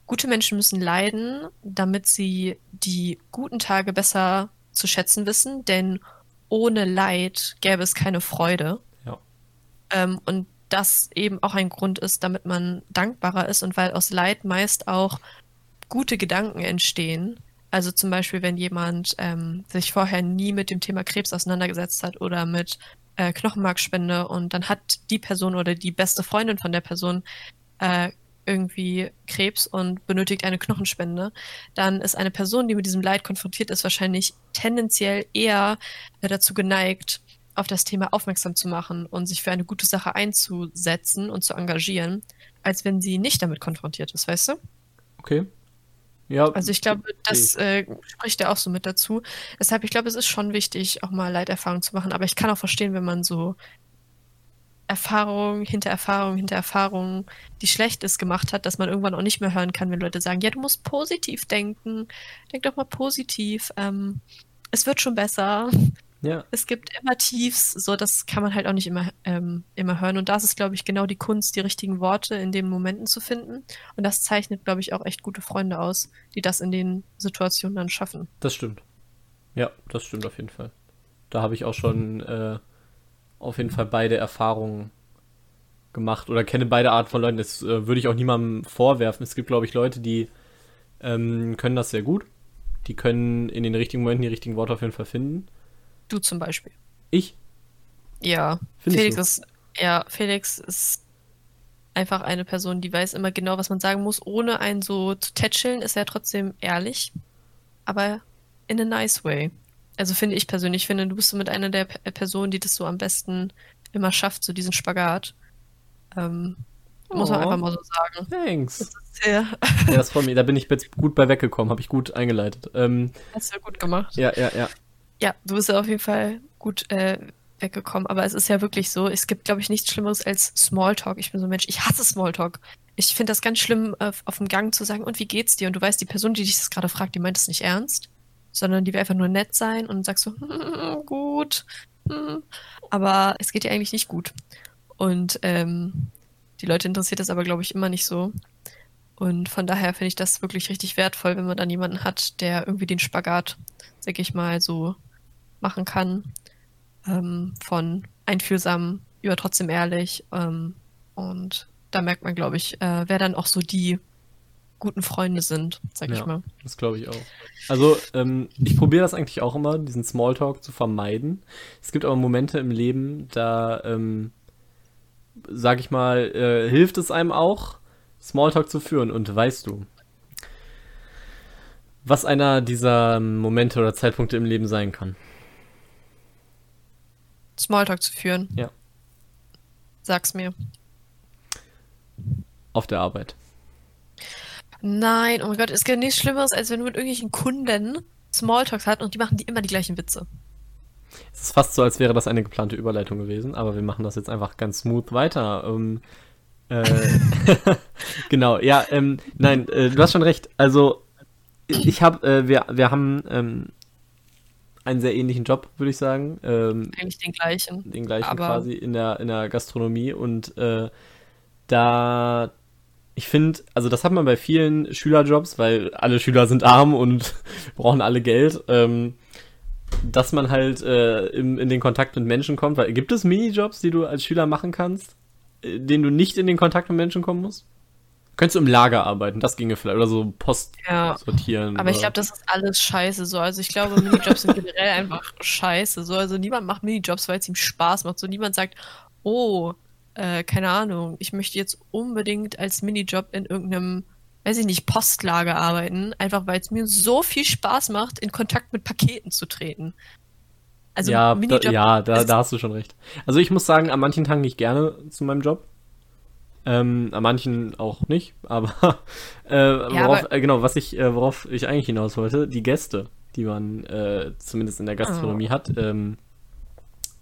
gute Menschen müssen leiden, damit sie die guten Tage besser zu schätzen wissen, denn ohne Leid gäbe es keine Freude. Ja. Ähm, und das eben auch ein Grund ist, damit man dankbarer ist und weil aus Leid meist auch gute Gedanken entstehen. Also zum Beispiel, wenn jemand ähm, sich vorher nie mit dem Thema Krebs auseinandergesetzt hat oder mit äh, Knochenmarkspende und dann hat die Person oder die beste Freundin von der Person äh, irgendwie Krebs und benötigt eine Knochenspende, dann ist eine Person, die mit diesem Leid konfrontiert ist, wahrscheinlich tendenziell eher äh, dazu geneigt, auf das Thema aufmerksam zu machen und sich für eine gute Sache einzusetzen und zu engagieren, als wenn sie nicht damit konfrontiert ist, weißt du? Okay. Ja. Also ich glaube, das äh, spricht ja auch so mit dazu. Deshalb, ich glaube, es ist schon wichtig, auch mal Leiterfahrung zu machen. Aber ich kann auch verstehen, wenn man so Erfahrung hinter Erfahrung hinter Erfahrung, die schlecht ist, gemacht hat, dass man irgendwann auch nicht mehr hören kann, wenn Leute sagen, ja, du musst positiv denken. Denk doch mal positiv. Ähm, es wird schon besser. Ja. Es gibt immer Tiefs, so das kann man halt auch nicht immer, ähm, immer hören. Und das ist, glaube ich, genau die Kunst, die richtigen Worte in den Momenten zu finden. Und das zeichnet, glaube ich, auch echt gute Freunde aus, die das in den Situationen dann schaffen. Das stimmt. Ja, das stimmt auf jeden Fall. Da habe ich auch schon äh, auf jeden Fall beide Erfahrungen gemacht oder kenne beide Arten von Leuten. Das äh, würde ich auch niemandem vorwerfen. Es gibt, glaube ich, Leute, die ähm, können das sehr gut. Die können in den richtigen Momenten die richtigen Worte auf jeden Fall finden. Du zum Beispiel. Ich? Ja, Findest Felix du? ist, ja, Felix ist einfach eine Person, die weiß immer genau, was man sagen muss. Ohne einen so zu tätscheln, ist er trotzdem ehrlich, aber in a nice way. Also finde ich persönlich, ich finde, du bist so mit einer der P Personen, die das so am besten immer schafft, so diesen Spagat. Ähm, muss man Oh. einfach mal so sagen. Thanks. Ja, Ja, das von mir. Da bin ich jetzt gut bei weggekommen, habe ich gut eingeleitet. Ähm, hast du gut gemacht. ja, ja, ja. Ja, du bist ja auf jeden Fall gut äh, weggekommen. Aber es ist ja wirklich so, es gibt, glaube ich, nichts Schlimmeres als Smalltalk. Ich bin so ein Mensch, ich hasse Smalltalk. Ich finde das ganz schlimm, auf, auf dem Gang zu sagen, und wie geht's dir? Und du weißt, die Person, die dich das gerade fragt, die meint es nicht ernst, sondern die will einfach nur nett sein und sagst so, hm, [laughs] gut. Aber es geht dir eigentlich nicht gut. Und ähm, die Leute interessiert das aber, glaube ich, immer nicht so. Und von daher finde ich das wirklich richtig wertvoll, wenn man dann jemanden hat, der irgendwie den Spagat, sag ich mal, so machen kann. Ähm, von einfühlsam über trotzdem ehrlich. Ähm, und da merkt man, glaube ich, äh, wer dann auch so die guten Freunde sind, sag ich Ja. mal. Das glaube ich auch. Also, ähm, ich probiere das eigentlich auch immer, diesen Smalltalk zu vermeiden. Es gibt aber Momente im Leben, da, ähm, sag ich mal, äh, hilft es einem auch, Smalltalk zu führen. Und weißt du, was einer dieser Momente oder Zeitpunkte im Leben sein kann? Smalltalk zu führen. Ja. Sag's mir. Auf der Arbeit. Nein, oh mein Gott, es gibt nichts Schlimmeres, als wenn du mit irgendwelchen Kunden Smalltalks hast und die machen die immer die gleichen Witze. Es ist fast so, als wäre das eine geplante Überleitung gewesen, aber wir machen das jetzt einfach ganz smooth weiter. Ähm, äh, [laughs] genau, ja, ähm, nein, äh, du hast schon recht. Also, ich habe, äh, wir, wir haben ähm, einen sehr ähnlichen Job, würde ich sagen. Ähm, Eigentlich den gleichen. den gleichen Aber- quasi in der, in der Gastronomie und äh, da ich finde, also das hat man bei vielen Schülerjobs, weil alle Schüler sind arm und [laughs] brauchen alle Geld, ähm, dass man halt äh, im, in den Kontakt mit Menschen kommt. Weil gibt es Minijobs, die du als Schüler machen kannst, äh, denen du nicht in den Kontakt mit Menschen kommen musst? Könntest du im Lager arbeiten, das ginge vielleicht, oder so Post Ja. sortieren. Aber ich oder- glaube, das ist alles scheiße so. Also ich glaube, Minijobs sind generell einfach scheiße. So, also niemand macht Minijobs, weil es ihm Spaß macht. So niemand sagt, oh, äh, keine Ahnung, ich möchte jetzt unbedingt als Minijob in irgendeinem, weiß ich nicht, Postlager arbeiten, einfach weil es mir so viel Spaß macht, in Kontakt mit Paketen zu treten. Also ja, da, ja da, da hast du schon recht. Also ich muss sagen, an manchen Tagen gehe ich gerne zu meinem Job. Ähm, an manchen auch nicht, aber, [laughs] äh, worauf, aber- äh, genau, was ich, äh, worauf ich eigentlich hinaus wollte, die Gäste, die man äh, zumindest in der Gastronomie Oh. hat. Ähm,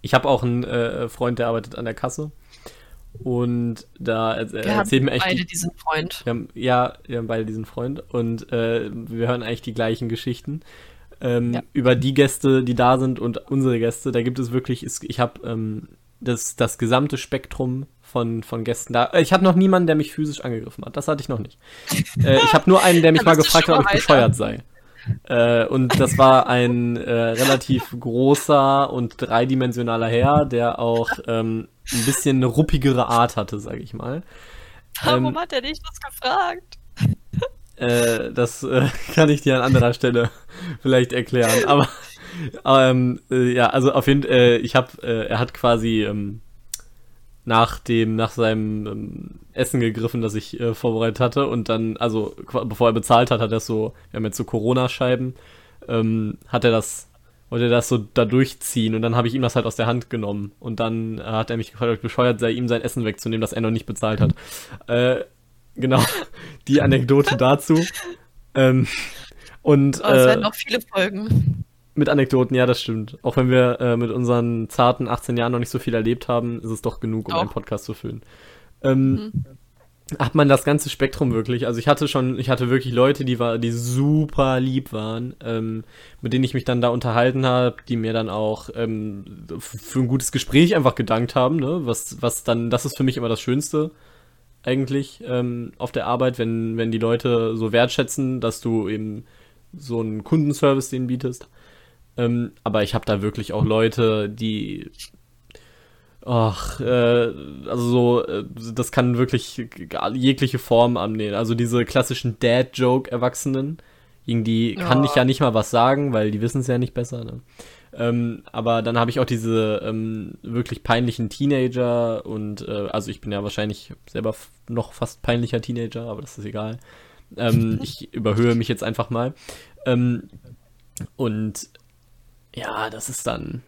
ich habe auch einen äh, Freund, der arbeitet an der Kasse und da er wir haben erzählt mir echt beide die, diesen Freund. wir haben, ja, wir haben beide diesen Freund und äh, wir hören eigentlich die gleichen Geschichten. Ähm, Ja. Über die Gäste, die da sind und unsere Gäste, da gibt es wirklich, ich habe ähm, das, das gesamte Spektrum von, von Gästen da. äh, Ich hatte noch niemanden, der mich physisch angegriffen hat. Das hatte ich noch nicht. äh, ich habe nur einen, der mich mal gefragt hat, ob ich bescheuert sei. Äh, und das war ein äh, relativ großer und dreidimensionaler Herr, der auch ähm, ein bisschen eine ruppigere Art hatte, sage ich mal. Warum Ähm, hat er dich das gefragt? Äh, das kann ich dir an anderer Stelle vielleicht erklären. Aber ähm, äh, ja, also auf jeden Fall, äh, ich habe, er hat quasi ähm, nach dem, nach seinem ähm, Essen gegriffen, das ich äh, vorbereitet hatte und dann, also bevor er bezahlt hat, hat er so, wir haben jetzt so Corona-Scheiben, ähm, hat er das, wollte er das so da durchziehen und dann habe ich ihm das halt aus der Hand genommen und dann äh, hat er mich gefragt, ob ich bescheuert sei, ihm sein Essen wegzunehmen, das er noch nicht bezahlt hat. Äh, genau, [laughs] die Anekdote dazu. Ähm, und Oh, es äh, werden noch viele Folgen. Mit Anekdoten, ja, das stimmt. Auch wenn wir äh, mit unseren zarten 18 Jahren noch nicht so viel erlebt haben, ist es doch genug, um Doch. einen Podcast zu füllen. Ähm, Mhm. Hat man das ganze Spektrum wirklich? Also ich hatte schon, ich hatte wirklich Leute, die war, die super lieb waren, ähm, mit denen ich mich dann da unterhalten habe, die mir dann auch ähm, für ein gutes Gespräch einfach gedankt haben, ne? Was, was dann, das ist für mich immer das Schönste eigentlich ähm, auf der Arbeit, wenn, wenn die Leute so wertschätzen, dass du eben so einen Kundenservice denen bietest. Ähm, aber ich habe da wirklich auch Leute, die Ach, äh, also so, äh, das kann wirklich jegliche Form annehmen. Also diese klassischen Dad-Joke-Erwachsenen, gegen die kann ich ja nicht mal was sagen, weil die wissen es ja nicht besser. Ne? Ähm, aber dann habe ich auch diese ähm, wirklich peinlichen Teenager und äh, also ich bin ja wahrscheinlich selber noch fast peinlicher Teenager, aber das ist egal. Ähm, [laughs] ich überhöhe mich jetzt einfach mal. Ähm, und ja, das ist dann.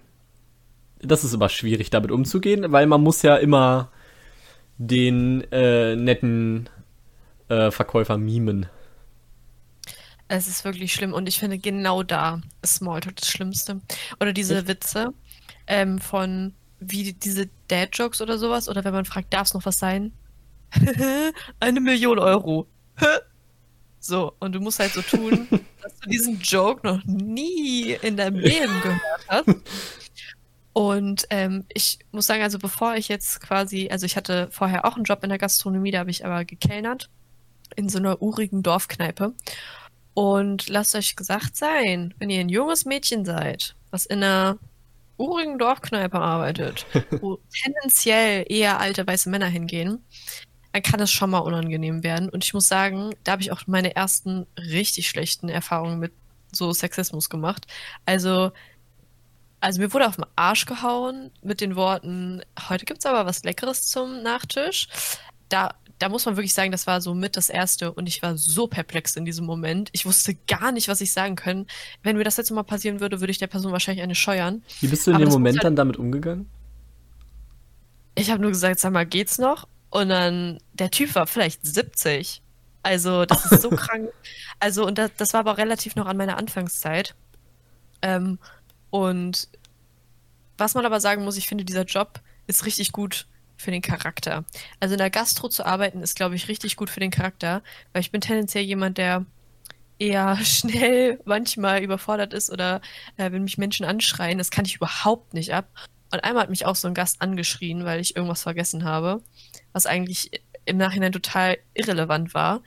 Das ist immer schwierig, damit umzugehen, weil man muss ja immer den äh, netten äh, Verkäufer mimen. Es ist wirklich schlimm und ich finde genau da ist Smalltalk das Schlimmste. Oder diese Echt? Witze ähm, von wie diese Dad-Jokes oder sowas. Oder wenn man fragt, darf es noch was sein? [laughs] Eine Million Euro. So, und du musst halt so tun, [laughs] dass du diesen Joke noch nie in deinem Leben gehört hast. Und ähm, ich muss sagen, also bevor ich jetzt quasi, also ich hatte vorher auch einen Job in der Gastronomie, da habe ich aber gekellnert in so einer urigen Dorfkneipe. Und lasst euch gesagt sein, wenn ihr ein junges Mädchen seid, was in einer urigen Dorfkneipe arbeitet, wo [laughs] tendenziell eher alte weiße Männer hingehen, dann kann es schon mal unangenehm werden. Und ich muss sagen, da habe ich auch meine ersten richtig schlechten Erfahrungen mit so Sexismus gemacht. Also, also mir wurde auf den Arsch gehauen mit den Worten, heute gibt es aber was Leckeres zum Nachtisch. Da da muss man wirklich sagen, das war so mit das Erste und ich war so perplex in diesem Moment. Ich wusste gar nicht, was ich sagen können. Wenn mir das jetzt mal passieren würde, würde ich der Person wahrscheinlich eine scheuern. Wie bist du in Aber dem Moment halt... dann damit umgegangen? Ich habe nur gesagt, sag mal, geht's noch? Und dann, der Typ war vielleicht 70. Also, das ist so [laughs] krank. Also, und das, das war aber relativ noch an meiner Anfangszeit. Ähm, und was man aber sagen muss, ich finde, dieser Job ist richtig gut für den Charakter. Also in der Gastro zu arbeiten ist, glaube ich, richtig gut für den Charakter, weil ich bin tendenziell jemand, der eher [laughs] schnell manchmal überfordert ist oder äh, wenn mich Menschen anschreien, das kann ich überhaupt nicht ab. Und einmal hat mich auch so ein Gast angeschrien, weil ich irgendwas vergessen habe, was eigentlich im Nachhinein total irrelevant war.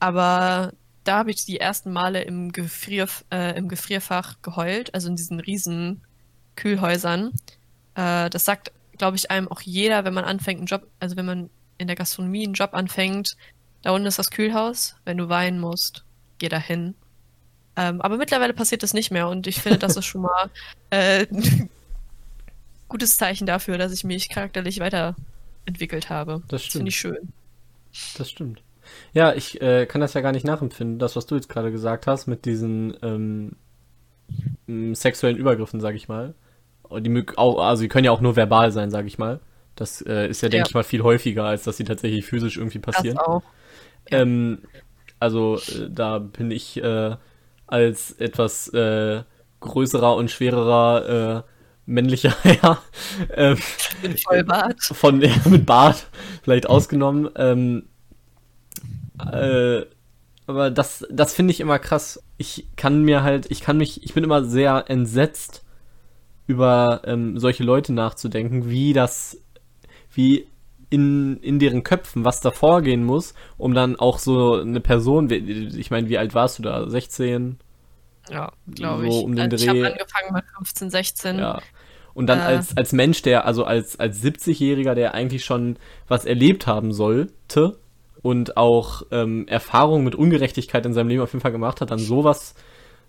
Aber da habe ich die ersten Male im, Gefrier, äh, im Gefrierfach geheult, also in diesen riesen Kühlhäusern. Äh, das sagt glaube ich, einem auch jeder, wenn man anfängt, einen Job, also wenn man in der Gastronomie einen Job anfängt, da unten ist das Kühlhaus, wenn du weinen musst, geh da hin. Ähm, aber mittlerweile passiert das nicht mehr und ich finde, das ist schon mal äh, ein [laughs] gutes Zeichen dafür, dass ich mich charakterlich weiterentwickelt habe. Das stimmt. Finde ich schön. Das stimmt. Ja, ich äh, kann das ja gar nicht nachempfinden, das, was du jetzt gerade gesagt hast, mit diesen ähm, sexuellen Übergriffen, sag ich mal. Die auch, also die können ja auch nur verbal sein, sage ich mal. Das äh, ist ja, denke ja. ich mal, viel häufiger, als dass sie tatsächlich physisch irgendwie passieren. Das auch. Ja. Ähm, also äh, da bin ich äh, als etwas äh, größerer und schwererer äh, männlicher [laughs] Herr ähm, mit Vollbart. Von ja, mit Bart vielleicht ausgenommen. Ähm, äh, aber das, das finde ich immer krass. Ich kann mir halt, ich kann mich, ich bin immer sehr entsetzt über ähm, solche Leute nachzudenken, wie das, wie in, in deren Köpfen, was da vorgehen muss, um dann auch so eine Person, ich meine, wie alt warst du da? 16? Ja, glaube so ich. Um den also ich habe angefangen mit 15, 16. Ja. Und dann äh, als, als Mensch, der, also als, als 70-Jähriger, der eigentlich schon was erlebt haben sollte und auch ähm, Erfahrungen mit Ungerechtigkeit in seinem Leben auf jeden Fall gemacht hat, dann sowas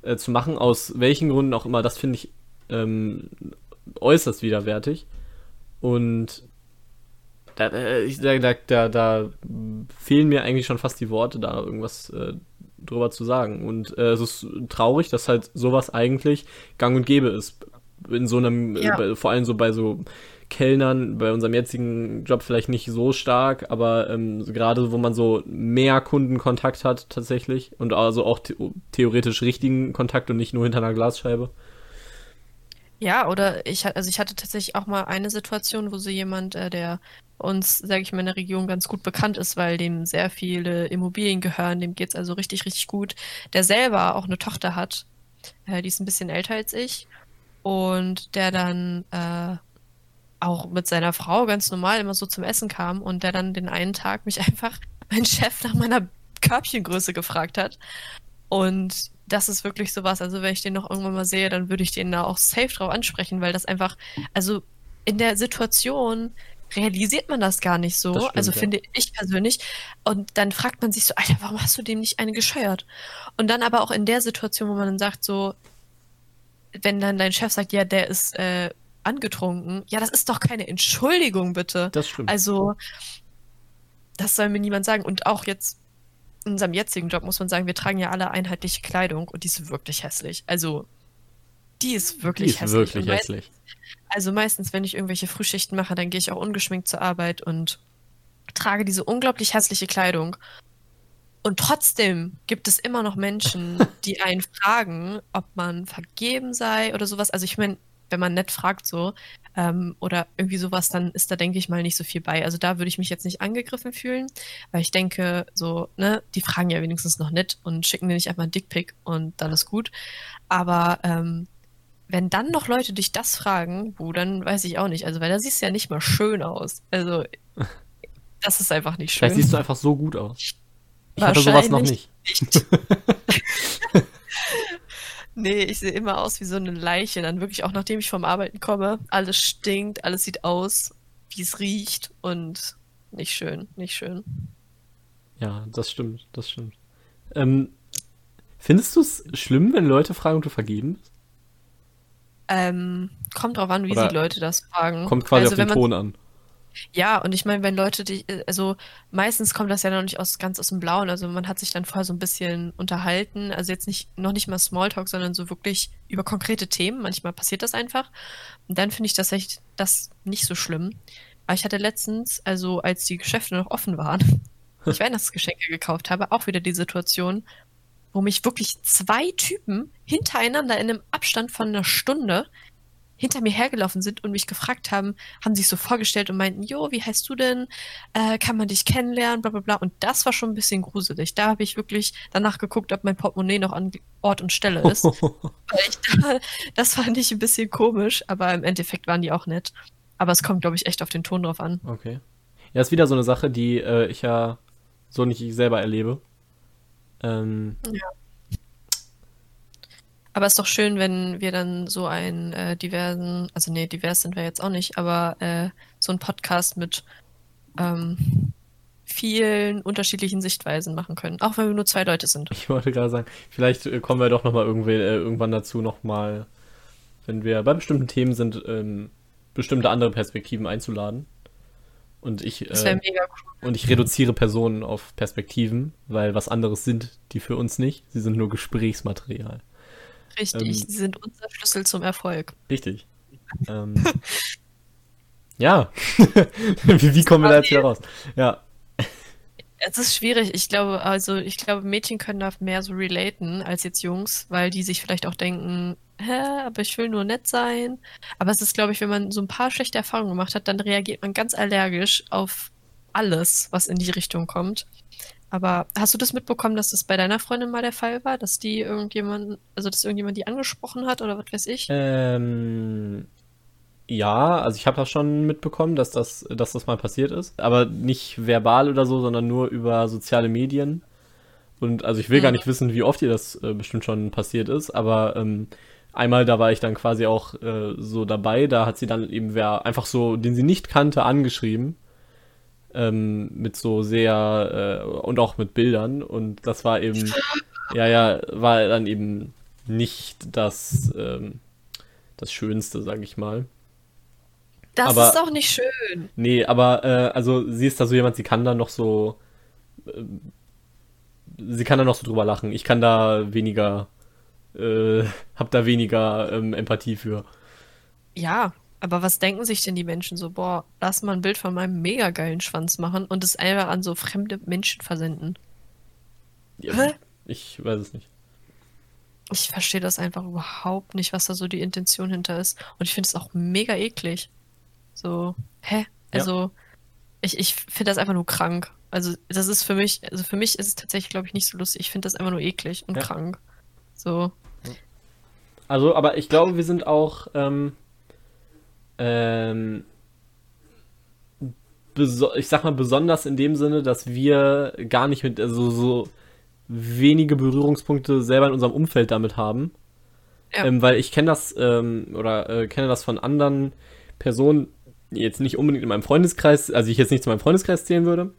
äh, zu machen, aus welchen Gründen auch immer, das finde ich ähm, äußerst widerwärtig. Und da, äh, da, da, da, fehlen mir eigentlich schon fast die Worte, da irgendwas äh, drüber zu sagen. Und äh, es ist traurig, dass halt sowas eigentlich gang und gäbe ist. In so einem, ja. äh, vor allem so bei so Kellnern, bei unserem jetzigen Job vielleicht nicht so stark, aber ähm, gerade wo man so mehr Kundenkontakt hat tatsächlich und also auch the theoretisch richtigen Kontakt und nicht nur hinter einer Glasscheibe. Ja, oder ich, also ich hatte tatsächlich auch mal eine Situation, wo so jemand, äh, der uns, sage ich mal, in der Region ganz gut bekannt ist, weil dem sehr viele Immobilien gehören, dem geht's also richtig, richtig gut, der selber auch eine Tochter hat, äh, die ist ein bisschen älter als ich und der dann äh, auch mit seiner Frau ganz normal immer so zum Essen kam und der dann den einen Tag mich [laughs] einfach, mein Chef nach meiner Körbchengröße gefragt hat und das ist wirklich sowas. Also, wenn ich den noch irgendwann mal sehe, dann würde ich den da auch safe drauf ansprechen, weil das einfach, also in der Situation realisiert man das gar nicht so. Stimmt, also finde ja. ich persönlich. Und dann fragt man sich so, Alter, warum hast du dem nicht eine gescheuert? Und dann aber auch in der Situation, wo man dann sagt, so, wenn dann dein Chef sagt, ja, der ist äh, angetrunken, ja, das ist doch keine Entschuldigung, bitte. Das stimmt. Also, das soll mir niemand sagen. Und auch jetzt in unserem jetzigen Job muss man sagen, wir tragen ja alle einheitliche Kleidung und die ist wirklich hässlich. Also, die ist wirklich Die ist hässlich. wirklich hässlich. Also meistens, wenn ich irgendwelche Frühschichten mache, dann gehe ich auch ungeschminkt zur Arbeit und trage diese unglaublich hässliche Kleidung. Und trotzdem gibt es immer noch Menschen, [laughs] die einen fragen, ob man vergeben sei oder sowas. Also ich meine, wenn man nett fragt so ähm, oder irgendwie sowas, dann ist da, denke ich mal, nicht so viel bei. Also da würde ich mich jetzt nicht angegriffen fühlen, weil ich denke, so, ne, die fragen ja wenigstens noch nett und schicken dir nicht einfach einen Dickpick und dann ist gut. Aber ähm, wenn dann noch Leute dich das fragen, wo, dann weiß ich auch nicht. Also, weil da siehst du ja nicht mal schön aus. Also, [laughs] das ist einfach nicht schön. Vielleicht siehst du einfach so gut aus. Ich hatte sowas noch nicht. Wahrscheinlich [laughs] Nee, ich sehe immer aus wie so eine Leiche. Dann wirklich auch, nachdem ich vom Arbeiten komme, alles stinkt, alles sieht aus, wie es riecht und nicht schön, nicht schön. Ja, das stimmt, das stimmt. Ähm, findest du es schlimm, wenn Leute fragen, ob du vergeben bist? Ähm, kommt drauf an, wie Oder die Leute das fragen. Kommt quasi also, auf den Ton an. Ja, und ich meine, wenn Leute dich, äh, also meistens kommt das ja noch nicht aus, ganz aus dem Blauen. Also man hat sich dann vorher so ein bisschen unterhalten. Also jetzt nicht, noch nicht mal Smalltalk, sondern so wirklich über konkrete Themen. Manchmal passiert das einfach. Und dann finde ich das echt, das nicht so schlimm. Aber ich hatte letztens, also als die Geschäfte noch offen waren, [laughs] ich Weihnachtsgeschenke gekauft habe, auch wieder die Situation, wo mich wirklich zwei Typen hintereinander in einem Abstand von einer Stunde hinter mir hergelaufen sind und mich gefragt haben, haben sich so vorgestellt und meinten, jo, wie heißt du denn? Äh, kann man dich kennenlernen? Bla bla bla. Und das war schon ein bisschen gruselig. Da habe ich wirklich danach geguckt, ob mein Portemonnaie noch an Ort und Stelle ist. [laughs] Weil ich da, das fand ich ein bisschen komisch, aber im Endeffekt waren die auch nett. Aber es kommt, glaube ich, echt auf den Ton drauf an. Okay. Ja, ist wieder so eine Sache, die äh, ich ja so nicht selber erlebe. Ähm, Aber es ist doch schön, wenn wir dann so einen äh, diversen, also nee, divers sind wir jetzt auch nicht, aber äh, so einen Podcast mit ähm, vielen unterschiedlichen Sichtweisen machen können. Auch wenn wir nur zwei Leute sind. ich wollte gerade sagen, vielleicht äh, kommen wir doch noch mal irgendwie, äh, irgendwann dazu noch mal, wenn wir bei bestimmten Themen sind, ähm, bestimmte andere Perspektiven einzuladen. Und ich, äh, mega cool. und ich reduziere Personen auf Perspektiven, weil was anderes sind die für uns nicht. Sie sind nur Gesprächsmaterial. Richtig. ähm, Sie sind unser Schlüssel zum Erfolg. Richtig. [laughs] Ähm, ja. [laughs] wie, wie kommen wir da jetzt wieder raus? Ja. Es ist schwierig. Ich glaube, also ich glaube, Mädchen können da mehr so relaten als jetzt Jungs, weil die sich vielleicht auch denken, hä, aber ich will nur nett sein. Aber es ist, glaube ich, wenn man so ein paar schlechte Erfahrungen gemacht hat, dann reagiert man ganz allergisch auf alles, was in die Richtung kommt. Aber hast du das mitbekommen, dass das bei deiner Freundin mal der Fall war, dass die irgendjemand, also dass irgendjemand die angesprochen hat oder was weiß ich? Ähm, ja, also ich habe das schon mitbekommen, dass das, dass das mal passiert ist. Aber nicht verbal oder so, sondern nur über soziale Medien. Und also ich will gar Mhm. nicht wissen, wie oft ihr das äh, bestimmt schon passiert ist, aber ähm, einmal da war ich dann quasi auch äh, so dabei, da hat sie dann eben wer einfach so, den sie nicht kannte, angeschrieben. Ähm, mit so sehr, äh, und auch mit Bildern. Und das war eben, ja, ja, war dann eben nicht das, ähm, das Schönste, sag ich mal. Das aber- ist auch nicht schön. Nee, aber äh, also sie ist da so jemand, sie kann da noch so, äh, sie kann da noch so drüber lachen. Ich kann da weniger, äh, hab da weniger ähm, Empathie für. Ja, aber was denken sich denn die Menschen so, boah, lass mal ein Bild von meinem mega geilen Schwanz machen und es einfach an so fremde Menschen versenden? Ja, Hä? Ich weiß es nicht. Ich verstehe das einfach überhaupt nicht, was da so die Intention hinter ist. Und ich finde es auch mega eklig. So, hä? Also, ich, ich finde das einfach nur krank. Also, das ist für mich, also für mich ist es tatsächlich, glaube ich, nicht so lustig. Ich finde das einfach nur eklig und Ja. krank. So, Also, aber ich glaube, wir sind auch, ähm, ähm, ich sag mal besonders in dem Sinne, dass wir gar nicht mit, also so wenige Berührungspunkte selber in unserem Umfeld damit haben. Ja. Ähm, weil ich kenne das, ähm, oder äh, kenne das von anderen Personen, die jetzt nicht unbedingt in meinem Freundeskreis, also ich jetzt nicht zu meinem Freundeskreis zählen würde,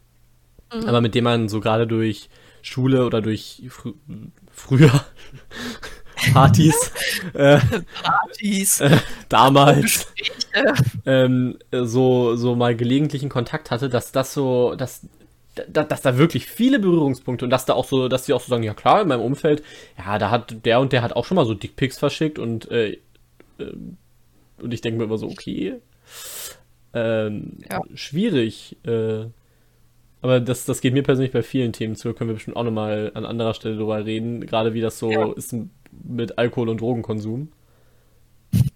Mhm. aber mit dem man so gerade durch Schule oder durch frü früher Partys. äh, Partys. äh, damals [laughs] ähm, so, so mal gelegentlichen Kontakt hatte, dass das so, dass, da, dass da wirklich viele Berührungspunkte und dass da auch so, dass sie auch so sagen, ja klar, in meinem Umfeld, ja, da hat der und der hat auch schon mal so Dickpics verschickt und, äh, äh, und ich denke mir immer so, okay, ähm, Ja. schwierig, äh, aber das, das geht mir persönlich bei vielen Themen zu, da können wir bestimmt auch nochmal an anderer Stelle drüber reden, gerade wie das so Ja. ist mit Alkohol und Drogenkonsum.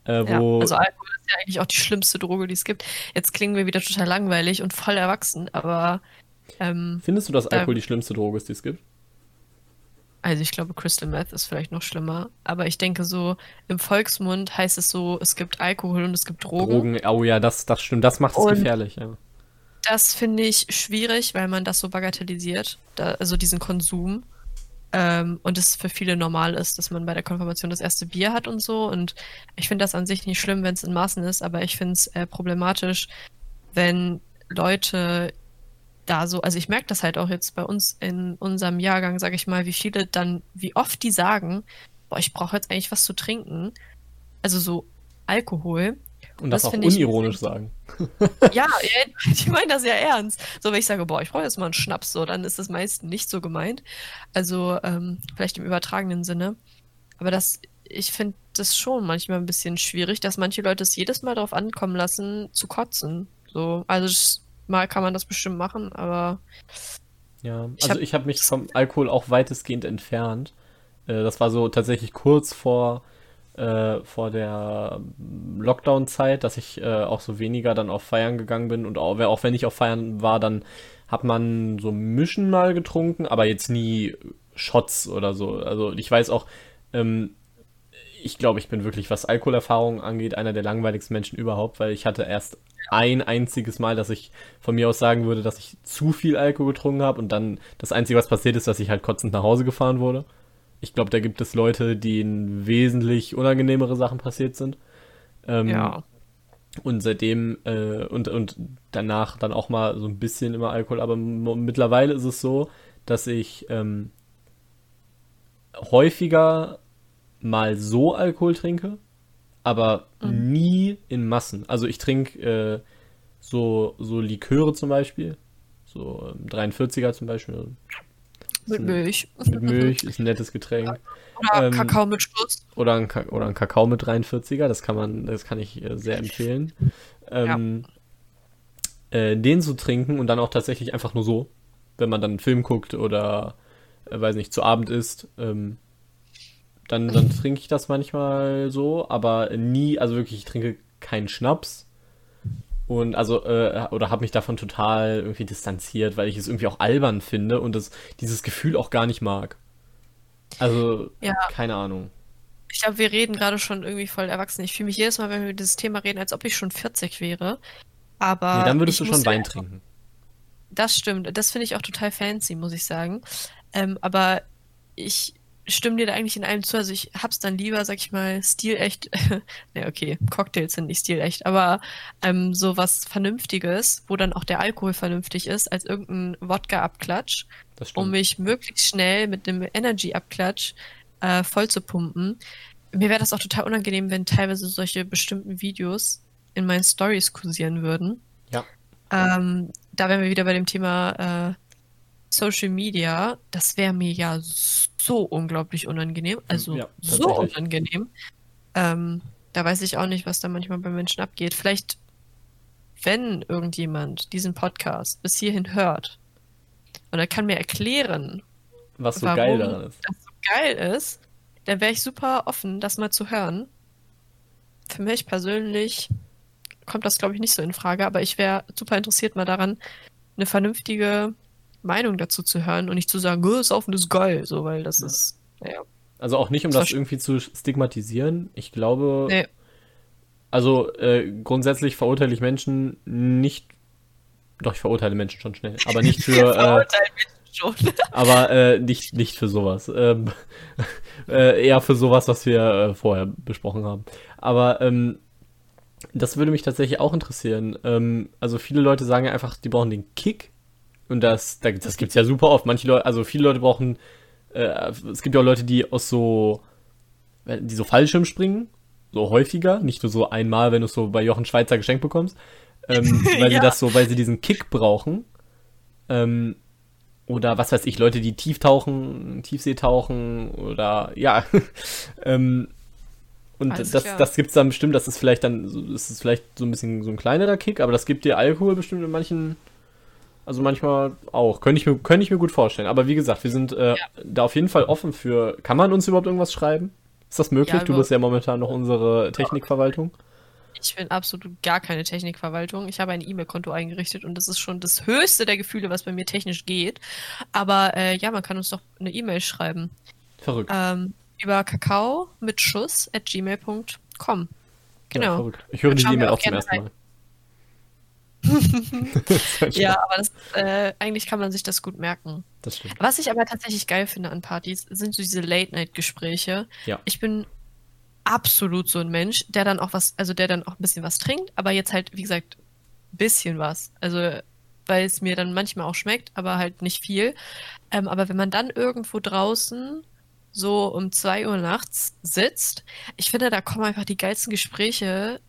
Äh, Ja, also Alkohol ist ja eigentlich auch die schlimmste Droge, die es gibt. Jetzt klingen wir wieder total langweilig und voll erwachsen, aber ähm, Findest du, dass Da- Alkohol die schlimmste Droge ist, die es gibt? also ich glaube, Crystal Meth ist vielleicht noch schlimmer. Aber ich denke so, im Volksmund heißt es so, es gibt Alkohol und es gibt Drogen. Drogen, oh ja, das, das stimmt, das macht es gefährlich, ja. Das finde ich schwierig, weil man das so bagatellisiert, da, also diesen Konsum. Ähm, und es für viele normal ist, dass man bei der Konfirmation das erste Bier hat und so. Und ich finde das an sich nicht schlimm, wenn es in Maßen ist, aber ich finde es äh, problematisch, wenn Leute da so, also ich merke das halt auch jetzt bei uns in unserem Jahrgang, sage ich mal, wie viele dann, wie oft die sagen, boah, ich brauche jetzt eigentlich was zu trinken. Also so Alkohol. Und das, Das auch finde ich- unironisch sagen. Ja, ich meine das ja ernst. So, wenn ich sage, boah, ich brauche jetzt mal einen Schnaps, so, dann ist das meist nicht so gemeint. Also, ähm, vielleicht im übertragenen Sinne. Aber das, ich finde das schon manchmal ein bisschen schwierig, dass manche Leute es jedes Mal darauf ankommen lassen, zu kotzen. So, also mal kann man das bestimmt machen, aber Ja, also hab- ich habe mich vom Alkohol auch weitestgehend entfernt. Äh, das war so tatsächlich kurz vor, äh, vor der Lockdown-Zeit, dass ich äh, auch so weniger dann auf Feiern gegangen bin. Und auch, auch wenn ich auf Feiern war, dann hat man so Mischen mal getrunken, aber jetzt nie Shots oder so. Also ich weiß auch, ähm, ich glaube, ich bin wirklich, was Alkoholerfahrung angeht, einer der langweiligsten Menschen überhaupt, weil ich hatte erst ein einziges Mal, dass ich von mir aus sagen würde, dass ich zu viel Alkohol getrunken habe und dann das Einzige, was passiert ist, dass ich halt kotzend nach Hause gefahren wurde. Ich glaube, da gibt es Leute, denen wesentlich unangenehmere Sachen passiert sind. Ähm, ja. Und seitdem äh, und, und danach dann auch mal so ein bisschen immer Alkohol, aber mittlerweile ist es so, dass ich ähm, häufiger mal so Alkohol trinke, aber Mhm. nie in Massen. Also ich trinke äh, so, so Liköre zum Beispiel, so ähm, 43er zum Beispiel, Mit ein- Milch. mit Milch, ist ein nettes Getränk. Oder ähm, Kakao mit Schluss. Oder ein, Ka oder ein Kakao mit 43er, das kann man, das kann ich äh, sehr empfehlen. Ähm, äh, den zu trinken und dann auch tatsächlich einfach nur so, wenn man dann einen Film guckt oder, äh, weiß nicht, zu Abend isst, ähm, dann, dann trinke ich das manchmal so, aber nie, also wirklich, ich trinke keinen Schnaps. Und also, äh, oder habe mich davon total irgendwie distanziert, weil ich es irgendwie auch albern finde und das, dieses Gefühl auch gar nicht mag. Also, Ja. keine Ahnung. Ich glaube, wir reden gerade schon irgendwie voll erwachsen. Ich fühle mich jedes Mal, wenn wir über dieses Thema reden, als ob ich schon 40 wäre. Aber Nee, dann würdest du schon Wein trinken. Das stimmt. Das finde ich auch total fancy, muss ich sagen. Ähm, aber ich stimme dir da eigentlich in allem zu. Also ich hab's dann lieber, sag ich mal, stilecht. [laughs] ne, okay, Cocktails sind nicht stilecht, aber ähm, so was Vernünftiges, wo dann auch der Alkohol vernünftig ist, als irgendein Wodka-Abklatsch, um mich möglichst schnell mit dem Energy-Abklatsch äh, voll zu pumpen. Mir wäre das auch total unangenehm, wenn teilweise solche bestimmten Videos in meinen Stories kursieren würden. Ja. Ähm, da wären wir wieder bei dem Thema äh, Social Media. Das wäre mir ja so unglaublich unangenehm. Also Ja, so unangenehm. Ähm, da weiß ich auch nicht, was da manchmal bei Menschen abgeht. Vielleicht, wenn irgendjemand diesen Podcast bis hierhin hört und er kann mir erklären, Was so warum geil daran ist. das so geil ist, dann wäre ich super offen, das mal zu hören. Für mich persönlich kommt das, glaube ich, nicht so in Frage, aber ich wäre super interessiert mal daran, eine vernünftige Meinung dazu zu hören und nicht zu sagen, oh, Saufen ist geil, so, weil das Ja. ist, naja. Also auch nicht, um Das das irgendwie zu stigmatisieren. Ich glaube, Nee. also äh, grundsätzlich verurteile ich Menschen nicht. Doch, ich verurteile Menschen schon schnell, aber nicht für, [laughs] äh, schon. [laughs] aber äh, nicht, nicht für sowas. Ähm, [laughs] äh, eher für sowas, was wir äh, vorher besprochen haben. Aber ähm, das würde mich tatsächlich auch interessieren. Ähm, also viele Leute sagen ja einfach, die brauchen den Kick. Und das, da- das gibt's ja super oft. Manche Leute, also viele Leute brauchen, äh, es gibt ja auch Leute, die aus so die so Fallschirm springen, so häufiger, nicht nur so einmal, wenn du es so bei Jochen Schweizer geschenkt bekommst, ähm, [laughs] weil ja. sie das so, weil sie diesen Kick brauchen. Ähm, oder was weiß ich, Leute, die tief tauchen, Tiefsee tauchen oder ja. [laughs] ähm, und Alles das, klar. das gibt's dann bestimmt, das ist vielleicht dann, das ist vielleicht so ein bisschen so ein kleinerer Kick, aber das gibt dir Alkohol bestimmt in manchen, also manchmal auch. Könnte ich mir, könnte ich mir gut vorstellen. Aber wie gesagt, wir sind äh, ja. da auf jeden Fall offen für. Kann man uns überhaupt irgendwas schreiben? Ist das möglich? Ja, du bist ja momentan noch unsere Technikverwaltung. Ich bin absolut gar keine Technikverwaltung. Ich habe ein E-Mail-Konto eingerichtet und das ist schon das höchste der Gefühle, was bei mir technisch geht. Aber äh, ja, man kann uns doch eine E-Mail schreiben. Verrückt. Ähm, über kakao mit Schuss at gmail.com. Genau. Ja, verrückt. Ich höre die E-Mail auch zum ersten Mal. [laughs] ja, aber das, äh, eigentlich kann man sich das gut merken. Das stimmt. Was ich aber tatsächlich geil finde an Partys, sind so diese Late-Night-Gespräche. Ja. Ich bin absolut so ein Mensch, der dann auch was, also der dann auch ein bisschen was trinkt, aber jetzt halt, wie gesagt, ein bisschen was. Also, weil es mir dann manchmal auch schmeckt, aber halt nicht viel. Ähm, aber wenn man dann irgendwo draußen so um zwei Uhr nachts sitzt, ich finde, da kommen einfach die geilsten Gespräche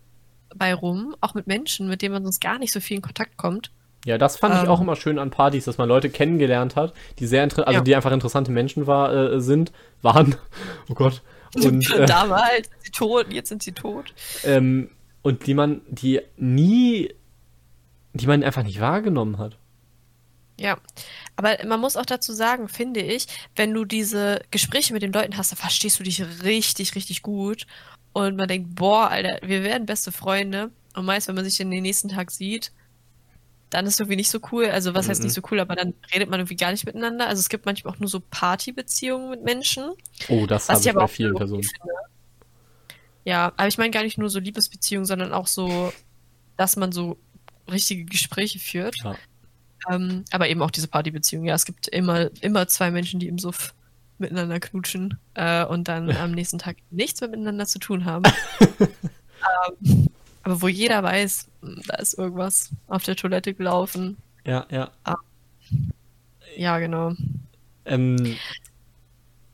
bei rum, auch mit Menschen, mit denen man sonst gar nicht so viel in Kontakt kommt. Ja, das fand ähm, ich auch immer schön an Partys, dass man Leute kennengelernt hat, die sehr also ja. die einfach interessante Menschen war, äh, sind, waren. [laughs] Oh Gott. Und, äh, Damals sind sie tot, jetzt sind sie tot. Ähm, und die man, die nie, die man einfach nicht wahrgenommen hat. Ja, aber man muss auch dazu sagen, finde ich, wenn du diese Gespräche mit den Leuten hast, dann verstehst du dich richtig, richtig gut. Und man denkt, boah, Alter, wir werden beste Freunde. Und meist, wenn man sich dann den nächsten Tag sieht, dann ist irgendwie nicht so cool. Also was mhm. heißt nicht so cool, aber dann redet man irgendwie gar nicht miteinander. Also es gibt manchmal auch nur so Partybeziehungen mit Menschen. Oh, das habe ich bei vielen Personen. Finde. Ja, aber ich meine gar nicht nur so Liebesbeziehungen, sondern auch so, dass man so richtige Gespräche führt. Ja. Ähm, aber eben auch diese Partybeziehungen. Ja, es gibt immer, immer zwei Menschen, die im Suff miteinander knutschen äh, und dann [laughs] am nächsten Tag nichts mehr miteinander zu tun haben. [laughs] ähm, aber wo jeder weiß, hm, da ist irgendwas auf der Toilette gelaufen. Ja, ja. Ah. Ja, genau. Ähm,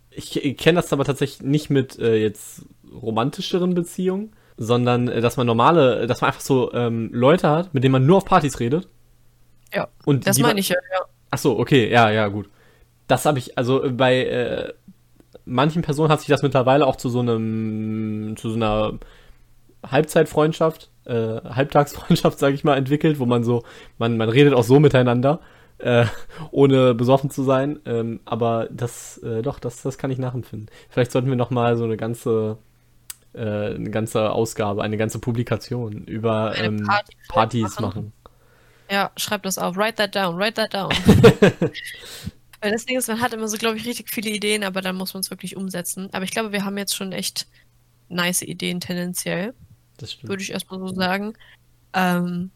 ich, kenne das aber tatsächlich nicht mit äh, jetzt romantischeren Beziehungen, sondern äh, dass man normale, dass man einfach so ähm, Leute hat, mit denen man nur auf Partys redet. Ja. Und das meine ich ja, ja. Ach so, okay, ja, ja, gut. Das habe ich, also bei äh, manchen Personen hat sich das mittlerweile auch zu so einem, zu so einer Halbzeitfreundschaft, äh, Halbtagsfreundschaft, [laughs] sage ich mal, entwickelt, wo man so, man, man redet auch so miteinander, äh, ohne besoffen zu sein. Ähm, aber das, äh, doch, das, das kann ich nachempfinden. Vielleicht sollten wir noch mal so eine ganze, äh, eine ganze Ausgabe, eine ganze Publikation über ähm, Party Partys machen. machen. Ja, schreib das auf. Write that down. Write that down. [laughs] Weil das Ding ist, man hat immer so, glaube ich, richtig viele Ideen, aber dann muss man es wirklich umsetzen. Aber ich glaube, wir haben jetzt schon echt nice Ideen tendenziell. Das stimmt. Würde ich erstmal so sagen. Ähm,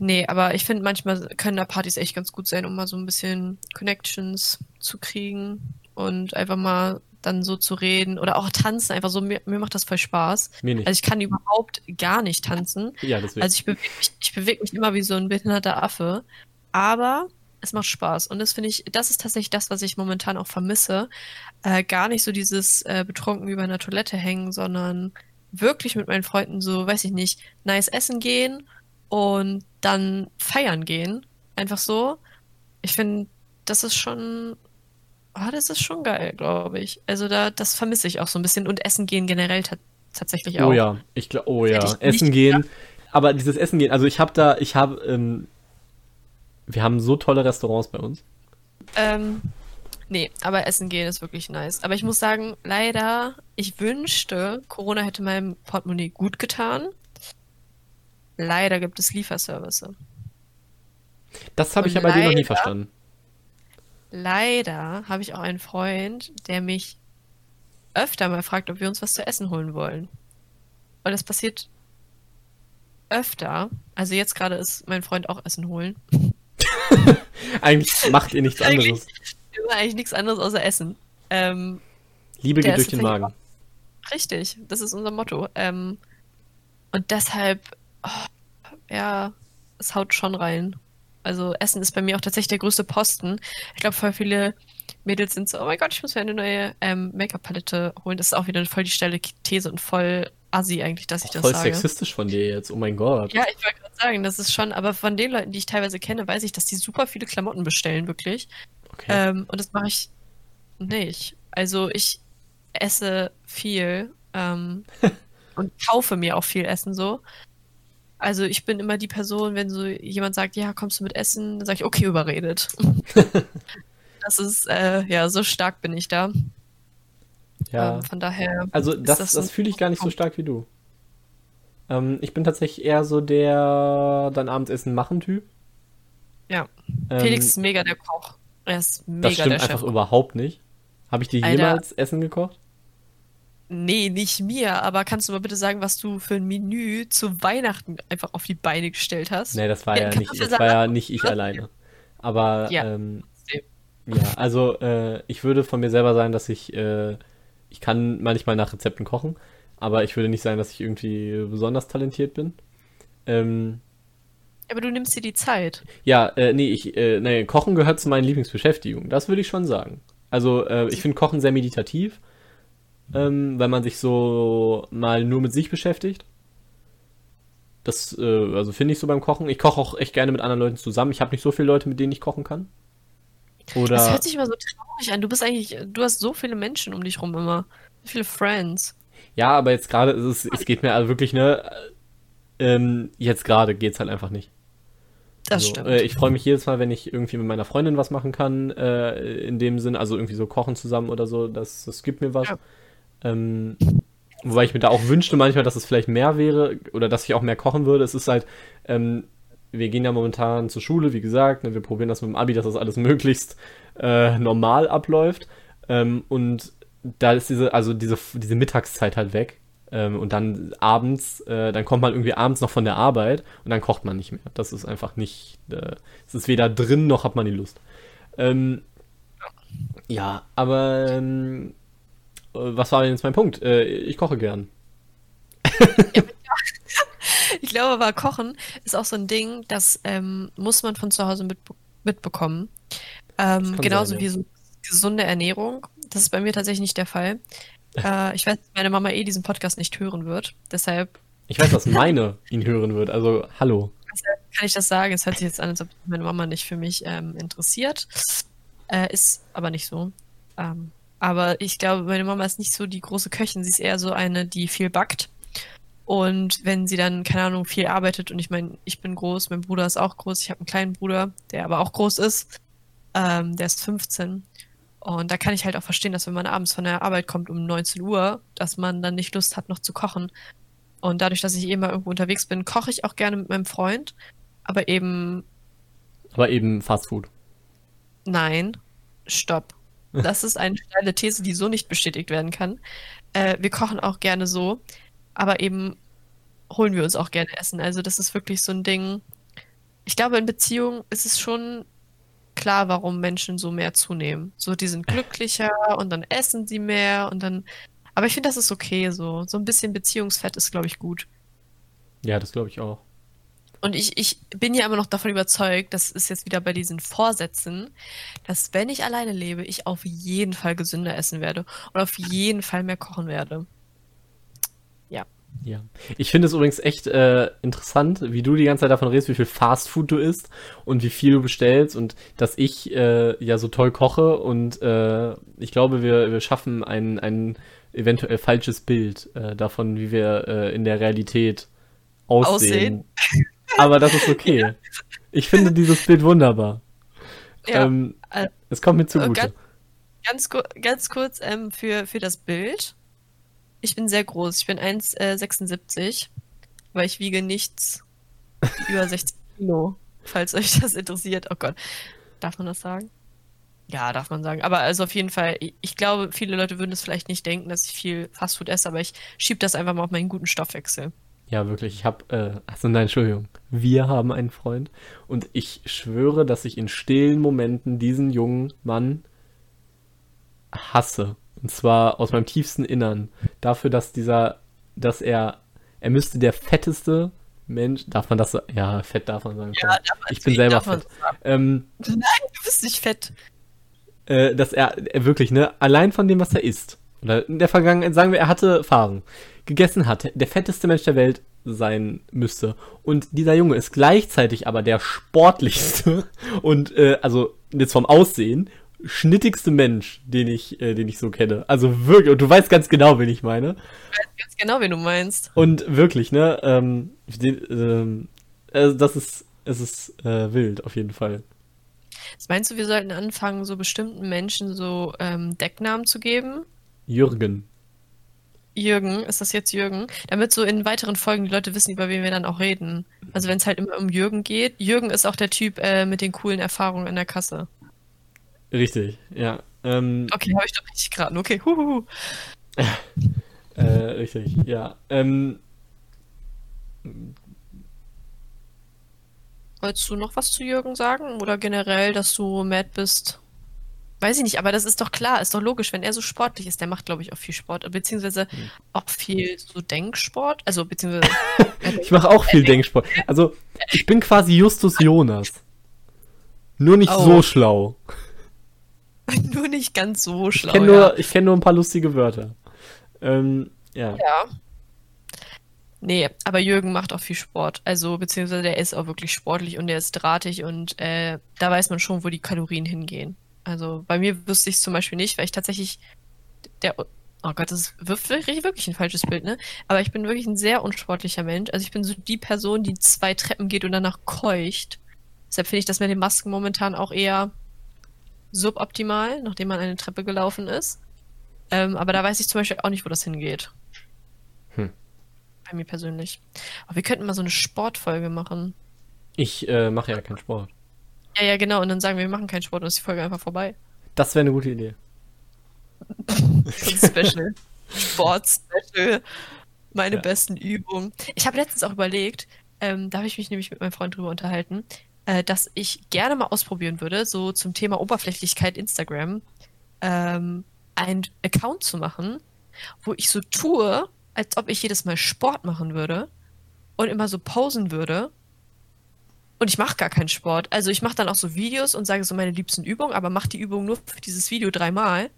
nee, aber ich finde, manchmal können da Partys echt ganz gut sein, um mal so ein bisschen Connections zu kriegen und einfach mal dann so zu reden oder auch tanzen. Einfach so, mir, mir macht das voll Spaß. Mir nicht. Also ich kann überhaupt gar nicht tanzen. Ja, deswegen. Also ich bewege mich, ich bewege mich immer wie so ein behinderter Affe. Aber es macht Spaß. Und das finde ich, das ist tatsächlich das, was ich momentan auch vermisse. Äh, gar nicht so dieses äh, betrunken über einer Toilette hängen, sondern wirklich mit meinen Freunden so, weiß ich nicht, nice essen gehen und dann feiern gehen. Einfach so. Ich finde, das ist schon, oh, das ist schon geil, glaube ich. Also da, das vermisse ich auch so ein bisschen und Essen gehen generell tatsächlich auch. Oh ja, ich glaube, oh ja, Essen gehen. Gedacht. Aber dieses Essen gehen, also ich habe da, ich habe, ähm, wir haben so tolle Restaurants bei uns. Ähm, Nee, aber essen gehen ist wirklich nice. Aber ich muss sagen, leider, ich wünschte, Corona hätte meinem Portemonnaie gut getan. Leider gibt es Lieferservice. Das habe ich ja bei dir noch nie verstanden. Leider habe ich auch einen Freund, der mich öfter mal fragt, ob wir uns was zu essen holen wollen. Und das passiert öfter. Also jetzt gerade ist mein Freund auch Essen holen. [laughs] Eigentlich macht ihr nichts anderes immer eigentlich nichts anderes außer Essen. Ähm, Liebe geht durch den Magen. Richtig, das ist unser Motto. Ähm, und deshalb, oh, ja, es haut schon rein. Also Essen ist bei mir auch tatsächlich der größte Posten. Ich glaube, voll viele Mädels sind so, oh mein Gott, ich muss mir eine neue ähm, Make-up-Palette holen. Das ist auch wieder voll die steile These und voll assi eigentlich, dass ich das Voll sage. sexistisch von dir jetzt, oh mein Gott. Ja, ich wollte gerade sagen, das ist schon, aber von den Leuten, die ich teilweise kenne, weiß ich, dass die super viele Klamotten bestellen, wirklich. Okay. Ähm, und das mache ich nicht. Also ich esse viel ähm, [laughs] und kaufe mir auch viel Essen so. Also ich bin immer die Person, wenn so jemand sagt, ja, kommst du mit Essen, dann sage ich, okay, überredet. [laughs] das ist, äh, ja, so stark bin ich da. Ja. Ähm, von daher. Also das, das das, fühle ich gar nicht so stark wie du. Ähm, ich bin tatsächlich eher so der dann abends Essen machen Typ. Ja. Ähm, Felix ist mega der Koch. Er ist mega das stimmt der einfach Chef. überhaupt nicht. Habe ich dir jemals Essen gekocht? Nee, nicht mir, aber kannst du mal bitte sagen, was du für ein Menü zu Weihnachten einfach auf die Beine gestellt hast? Nee, das war Ja, ja nicht, das war ja nicht ich alleine. Aber Ja. ähm, ja, also äh, ich würde von mir selber sagen, dass ich, äh, ich kann manchmal nach Rezepten kochen, aber ich würde nicht sagen, dass ich irgendwie besonders talentiert bin. Ähm, Aber du nimmst dir die Zeit. ja, äh, nee, ich, äh, nee, Kochen gehört zu meinen Lieblingsbeschäftigungen, das würde ich schon sagen. Also äh, ich finde Kochen sehr meditativ, ähm, wenn man sich so mal nur mit sich beschäftigt. Das, äh, also finde ich so beim Kochen. Ich koche auch echt gerne mit anderen Leuten zusammen. Ich habe nicht so viele Leute, mit denen ich kochen kann. Das Oder hört sich immer so traurig an. Du bist eigentlich, du hast so viele Menschen um dich rum immer. So viele Friends. ja, aber jetzt gerade es, es geht mir also wirklich, ne, äh, ähm, jetzt gerade geht's halt einfach nicht. Das Also, stimmt. Äh, ich freue mich jedes Mal, wenn ich irgendwie mit meiner Freundin was machen kann, äh, in dem Sinn, also irgendwie so kochen zusammen oder so, das, das gibt mir was. Ja. Ähm, wobei ich mir da auch wünschte manchmal, dass es vielleicht mehr wäre oder dass ich auch mehr kochen würde. Es ist halt, ähm, wir gehen ja momentan zur Schule, wie gesagt, ne, wir probieren das mit dem Abi, dass das alles [laughs] möglichst äh, normal abläuft. Ähm, und da ist diese, also diese, diese Mittagszeit halt weg. Ähm, und dann abends, äh, dann kommt man irgendwie abends noch von der Arbeit und dann kocht man nicht mehr. Das ist einfach nicht, äh, es ist weder drin noch hat man die Lust. Ähm, ja, aber ähm, äh, was war denn jetzt mein Punkt? Äh, ich koche gern. Ich glaube aber, Kochen ist auch so ein Ding, das ähm, muss man von zu Hause mit, mitbekommen. Ähm, genauso sein, ja. wie so gesunde Ernährung. Das ist bei mir tatsächlich nicht der Fall. [laughs] Äh, ich weiß, dass meine Mama eh diesen Podcast nicht hören wird. Deshalb Ich weiß, dass meine ihn hören wird. Also, hallo. kann ich das sagen. Es hört sich jetzt an, als ob meine Mama nicht für mich ähm, interessiert. Äh, ist aber nicht so. Ähm, aber ich glaube, meine Mama ist nicht so die große Köchin. Sie ist eher so eine, die viel backt. Und wenn sie dann, keine Ahnung, viel arbeitet, und ich meine, ich bin groß, mein Bruder ist auch groß, ich habe einen kleinen Bruder, der aber auch groß ist, ähm, der ist 15. Und da kann ich halt auch verstehen, dass wenn man abends von der Arbeit kommt um 19 Uhr, dass man dann nicht Lust hat, noch zu kochen. Und dadurch, dass ich eh immer irgendwo unterwegs bin, koche ich auch gerne mit meinem Freund. Aber eben, Aber eben Fast Food. nein, stopp. [laughs] Das ist eine steile These, die so nicht bestätigt werden kann. Äh, wir kochen auch gerne so, aber eben holen wir uns auch gerne Essen. Also das ist wirklich so ein Ding. Ich glaube, in Beziehungen ist es schon klar, warum Menschen so mehr zunehmen. So, die sind glücklicher und dann essen sie mehr und dann. Aber ich finde, das ist okay so. So ein bisschen Beziehungsfett ist, glaube ich, gut. Ja, das glaube ich auch. Und ich, ich bin ja immer noch davon überzeugt, das ist jetzt wieder bei diesen Vorsätzen, dass wenn ich alleine lebe, ich auf jeden Fall gesünder essen werde und auf jeden Fall mehr kochen werde. Ja. Ja. Ich finde es übrigens echt äh, interessant, wie du die ganze Zeit davon redest, wie viel Fast Food du isst und wie viel du bestellst und dass ich äh, ja so toll koche und äh, ich glaube, wir, wir schaffen ein, ein eventuell falsches Bild äh, davon, wie wir äh, in der Realität aussehen. [laughs] Aber das ist okay. Ich finde dieses Bild wunderbar. Ja. ähm, äh, es kommt mir äh, zugute. ganz- Ganz, ku- ganz kurz ähm, für, für das Bild. Ich bin sehr groß. Ich bin 1,76, weil ich wiege nichts [laughs] über 60 Kilo, falls euch das interessiert. Oh Gott. Darf man das sagen? Ja, darf man sagen. Aber also auf jeden Fall, ich, ich glaube, viele Leute würden es vielleicht nicht denken, dass ich viel Fastfood esse, aber ich schiebe das einfach mal auf meinen guten Stoffwechsel. Ja, wirklich. Ich habe, äh, also nein, Entschuldigung. Wir haben einen Freund und ich schwöre, dass ich in stillen Momenten diesen jungen Mann hasse. Und zwar aus meinem tiefsten Innern. Dafür, dass dieser, dass er, er müsste der fetteste Mensch, darf man das so? Ja, fett darf man sagen. Ja, ich bin selber fett. Ähm, Nein, du bist nicht fett. äh, dass er, er wirklich, ne, allein von dem, was er isst, oder in der Vergangenheit, sagen wir, er hatte Phasen, gegessen hat, der fetteste Mensch der Welt sein müsste. Und dieser Junge ist gleichzeitig aber der sportlichste [laughs] und, äh, also jetzt vom Aussehen, schnittigste Mensch, den ich, äh, den ich so kenne. Also wirklich, und du weißt ganz genau, wen ich meine. Ich weiß ganz genau, wen du meinst. Und wirklich, ne, ähm, den, ähm, äh, das ist, es ist äh, wild, auf jeden Fall. Was meinst du, wir sollten anfangen, so bestimmten Menschen so ähm, Decknamen zu geben? Jürgen. Jürgen, ist das jetzt Jürgen? Damit so in weiteren Folgen die Leute wissen, über wen wir dann auch reden. Also wenn es halt immer um Jürgen geht. Jürgen ist auch der Typ äh, mit den coolen Erfahrungen in der Kasse. Richtig, ja. Ähm, Okay, habe ich doch richtig geraten. Okay, huhuhu. [laughs] Äh, richtig, ja. Ähm, Wolltest du noch was zu Jürgen sagen? Oder generell, dass du mad bist? Weiß ich nicht, aber das ist doch klar, ist doch logisch, wenn er so sportlich ist, der macht, glaube ich, auch viel Sport, beziehungsweise auch viel so Denksport, also beziehungsweise [laughs] ich mache auch viel Denksport. Also, ich bin quasi Justus Jonas. Nur nicht Oh. so schlau. [laughs] nur nicht ganz so Ich schlau. kenne ja. nur, ich kenn nur ein paar lustige Wörter. Ähm, ja. Ja. Nee, aber Jürgen macht auch viel Sport. Also, beziehungsweise der ist auch wirklich sportlich und der ist drahtig und äh, da weiß man schon, wo die Kalorien hingehen. Also bei mir wüsste ich es zum Beispiel nicht, weil ich tatsächlich der Oh Gott, das wirft wirklich, wirklich ein falsches Bild, ne? Aber ich bin wirklich ein sehr unsportlicher Mensch. Also ich bin so die Person, die zwei Treppen geht und danach keucht. Deshalb finde ich das mit den Masken momentan auch eher suboptimal, nachdem man eine Treppe gelaufen ist. Ähm, aber da weiß ich zum Beispiel auch nicht, wo das hingeht. Hm. Bei mir persönlich. Aber wir könnten mal so eine Sportfolge machen. Ich äh, mache ja keinen Sport. Ja, ja, genau. Und dann sagen wir, wir machen keinen Sport und ist die Folge einfach vorbei. Das wäre eine gute Idee. [laughs] Special. Sport-Special. Meine Ja. besten Übungen. Ich habe letztens auch überlegt, ähm, da habe ich mich nämlich mit meinem Freund drüber unterhalten, äh, dass ich gerne mal ausprobieren würde, so zum Thema Oberflächlichkeit Instagram, ähm, einen Account zu machen, wo ich so tue, als ob ich jedes Mal Sport machen würde und immer so posen würde. Und ich mache gar keinen Sport. Also ich mache dann auch so Videos und sage so meine liebsten Übungen, aber mache die Übung nur für dieses Video dreimal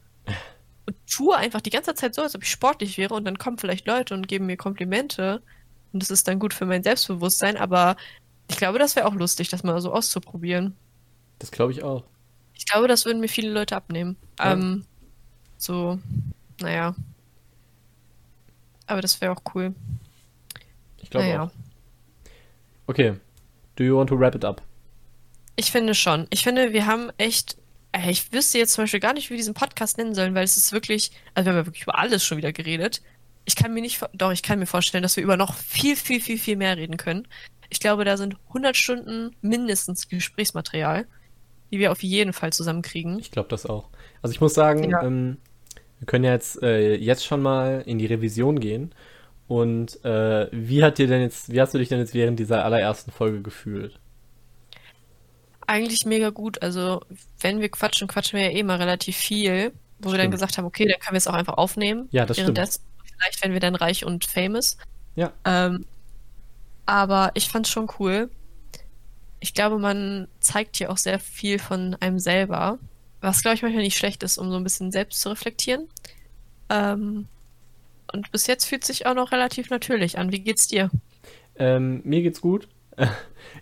und tue einfach die ganze Zeit so, als ob ich sportlich wäre und dann kommen vielleicht Leute und geben mir Komplimente und das ist dann gut für mein Selbstbewusstsein, aber ich glaube, das wäre auch lustig, das mal so auszuprobieren. Das glaube ich auch. Ich glaube, das würden mir viele Leute abnehmen. Ja. Ähm, so, naja. Aber das wäre auch cool. Ich glaube naja. auch. Okay. Do you want to wrap it up? Ich finde schon. Ich finde, wir haben echt. Ey, ich wüsste jetzt zum Beispiel gar nicht, wie wir diesen Podcast nennen sollen, weil es ist wirklich. Also, wir haben ja wirklich über alles schon wieder geredet. Ich kann mir nicht. Doch, ich kann mir vorstellen, dass wir über noch viel, viel, viel, viel mehr reden können. Ich glaube, da sind 100 Stunden mindestens Gesprächsmaterial, die wir auf jeden Fall zusammenkriegen. Ich glaube das auch. Also ich muss sagen, Ja. ähm, wir können ja jetzt, äh, jetzt schon mal in die Revision gehen. Und äh, wie hat dir denn jetzt, wie hast du dich denn jetzt während dieser allerersten Folge gefühlt? Eigentlich mega gut. Also, wenn wir quatschen, quatschen wir ja eh mal relativ viel, wo wir dann Stimmt. gesagt haben, okay, dann können wir es auch einfach aufnehmen. Ja, das stimmt. Währenddessen, vielleicht werden wir dann reich und famous. Ja. Ähm, aber ich fand's schon cool. Ich glaube, man zeigt hier auch sehr viel von einem selber, was, glaube ich, manchmal nicht schlecht ist, um so ein bisschen selbst zu reflektieren. Ähm, und bis jetzt fühlt sich auch noch relativ natürlich an. Wie geht's dir? Ähm, mir geht's gut. [laughs]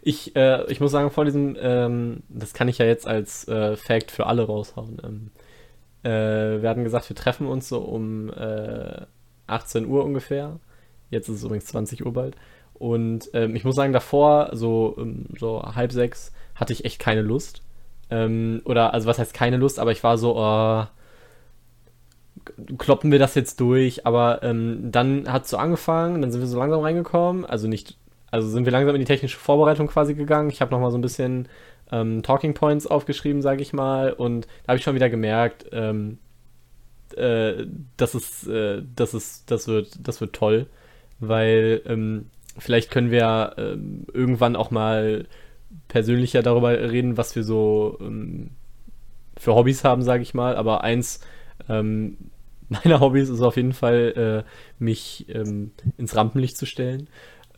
Ich, äh, ich muss sagen, vor diesem, ähm, das kann ich ja jetzt als äh, Fact für alle raushauen. Ähm, äh, wir hatten gesagt, wir treffen uns so um äh, 18 Uhr ungefähr. Jetzt ist es übrigens 20 Uhr bald. Und ähm, ich muss sagen, davor, so, ähm, so halb sechs, hatte ich echt keine Lust. Ähm, oder, also was heißt keine Lust, aber ich war so, oh, kloppen wir das jetzt durch, aber ähm, dann hat es so angefangen, dann sind wir so langsam reingekommen, also nicht, also sind wir langsam in die technische Vorbereitung quasi gegangen. Ich habe nochmal so ein bisschen ähm, Talking Points aufgeschrieben, sage ich mal, und da habe ich schon wieder gemerkt, ähm, äh, das ist, äh, das ist, das wird, das wird toll, weil ähm, vielleicht können wir ähm, irgendwann auch mal persönlicher darüber reden, was wir so ähm, für Hobbys haben, sage ich mal, aber eins ähm, [laughs] meiner Hobbys ist auf jeden Fall, äh, mich ähm, ins Rampenlicht zu stellen.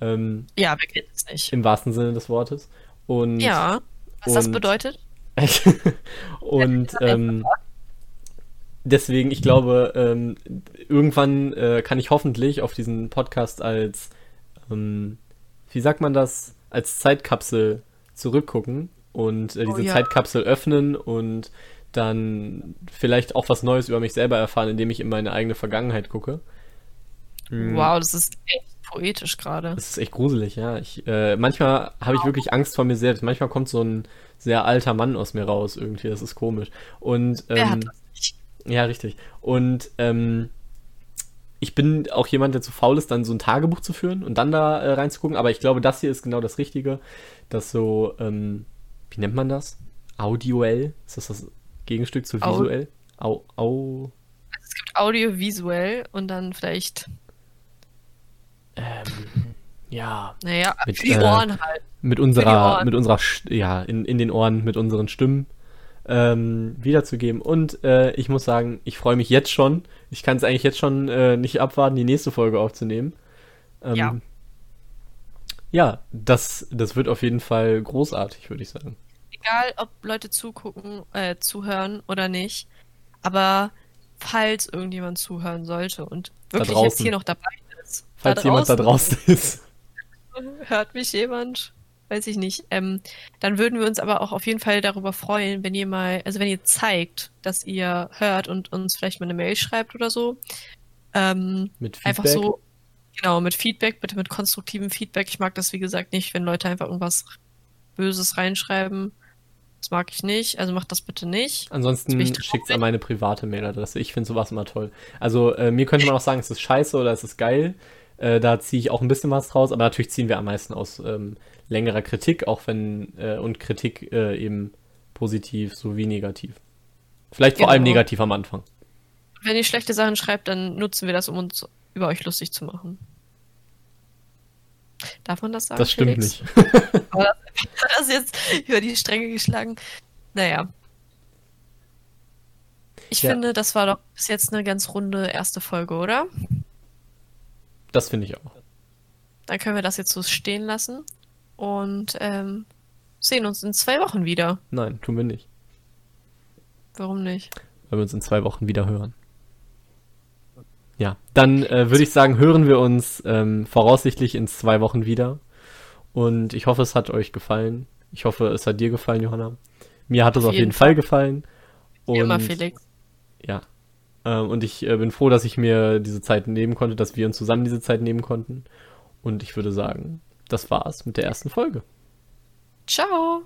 Ähm, Ja, wer kennt es nicht? Im wahrsten Sinne des Wortes. Und, Ja, was das und- bedeutet? [laughs] und ähm, deswegen, ich glaube, irgendwann äh, kann ich hoffentlich auf diesen Podcast als, ähm, wie sagt man das, als Zeitkapsel zurückgucken und äh, diese Oh ja. Zeitkapsel öffnen und dann vielleicht auch was Neues über mich selber erfahren, indem ich in meine eigene Vergangenheit gucke. Mm. Wow, das ist echt poetisch gerade. Das ist echt gruselig, ja. Ich, äh, manchmal habe ich wirklich Angst vor mir selbst. Manchmal kommt so ein sehr alter Mann aus mir raus irgendwie. Das ist komisch. Und ähm, ja, richtig. Und ähm, ich bin auch jemand, der zu faul ist, dann so ein Tagebuch zu führen und dann da äh, reinzugucken. Aber ich glaube, das hier ist genau das Richtige, dass so, ähm, wie nennt man das? Audioell? Ist das das Gegenstück zu visuell? Au, au, Es gibt audiovisuell und dann vielleicht, ähm, ja. naja, Mit, für die äh, Ohren halt. mit unserer, mit unserer, ja, in, in den Ohren, mit unseren Stimmen ähm, wiederzugeben. Und äh, ich muss sagen, ich freue mich jetzt schon. Ich kann es eigentlich jetzt schon äh, nicht abwarten, die nächste Folge aufzunehmen. Ähm, Ja. Ja, das, das wird auf jeden Fall großartig, würde ich sagen. Egal, ob Leute zugucken, äh, zuhören oder nicht. Aber falls irgendjemand zuhören sollte und wirklich jetzt hier noch dabei ist, Falls jemand da draußen [laughs] ist. hört mich jemand, weiß ich nicht, ähm, dann würden wir uns aber auch auf jeden Fall darüber freuen, wenn ihr mal, also wenn ihr zeigt, dass ihr hört und uns vielleicht mal eine Mail schreibt oder so. Ähm, Mit Feedback. einfach so, genau, mit Feedback, bitte mit konstruktivem Feedback. Ich mag das, wie gesagt, nicht, wenn Leute einfach irgendwas Böses reinschreiben. Das mag ich nicht, also macht das bitte nicht. Ansonsten schickt es an meine private Mailadresse. Ich finde sowas immer toll. Also äh, mir könnte man auch sagen, es ist scheiße oder es ist geil. Äh, da ziehe ich auch ein bisschen was draus, aber natürlich ziehen wir am meisten aus ähm, längerer Kritik, auch wenn äh, und Kritik äh, eben positiv sowie negativ. Vielleicht vor allem Genau. negativ am Anfang. Wenn ihr schlechte Sachen schreibt, dann nutzen wir das, um uns über euch lustig zu machen. Darf man das sagen? Das stimmt Felix? nicht. [laughs] Hat das jetzt über die Stränge geschlagen? Naja. Ich Ja. finde, das war doch bis jetzt eine ganz runde erste Folge, oder? Das finde ich auch. Dann können wir das jetzt so stehen lassen und ähm, sehen uns in zwei Wochen wieder. Nein, tun wir nicht. Warum nicht? Weil wir uns in zwei Wochen wieder hören. Ja, dann äh, würde ich sagen, hören wir uns ähm, voraussichtlich in zwei Wochen wieder. Und ich hoffe, es hat euch gefallen. Ich hoffe, es hat dir gefallen, Johanna. Mir hat es Auf auf jeden jeden Fall gefallen. Wie immer, Und Felix. ja. Ähm, und ich äh, bin froh, dass ich mir diese Zeit nehmen konnte, dass wir uns zusammen diese Zeit nehmen konnten. Und ich würde sagen, das war's mit der ersten Folge. Ciao.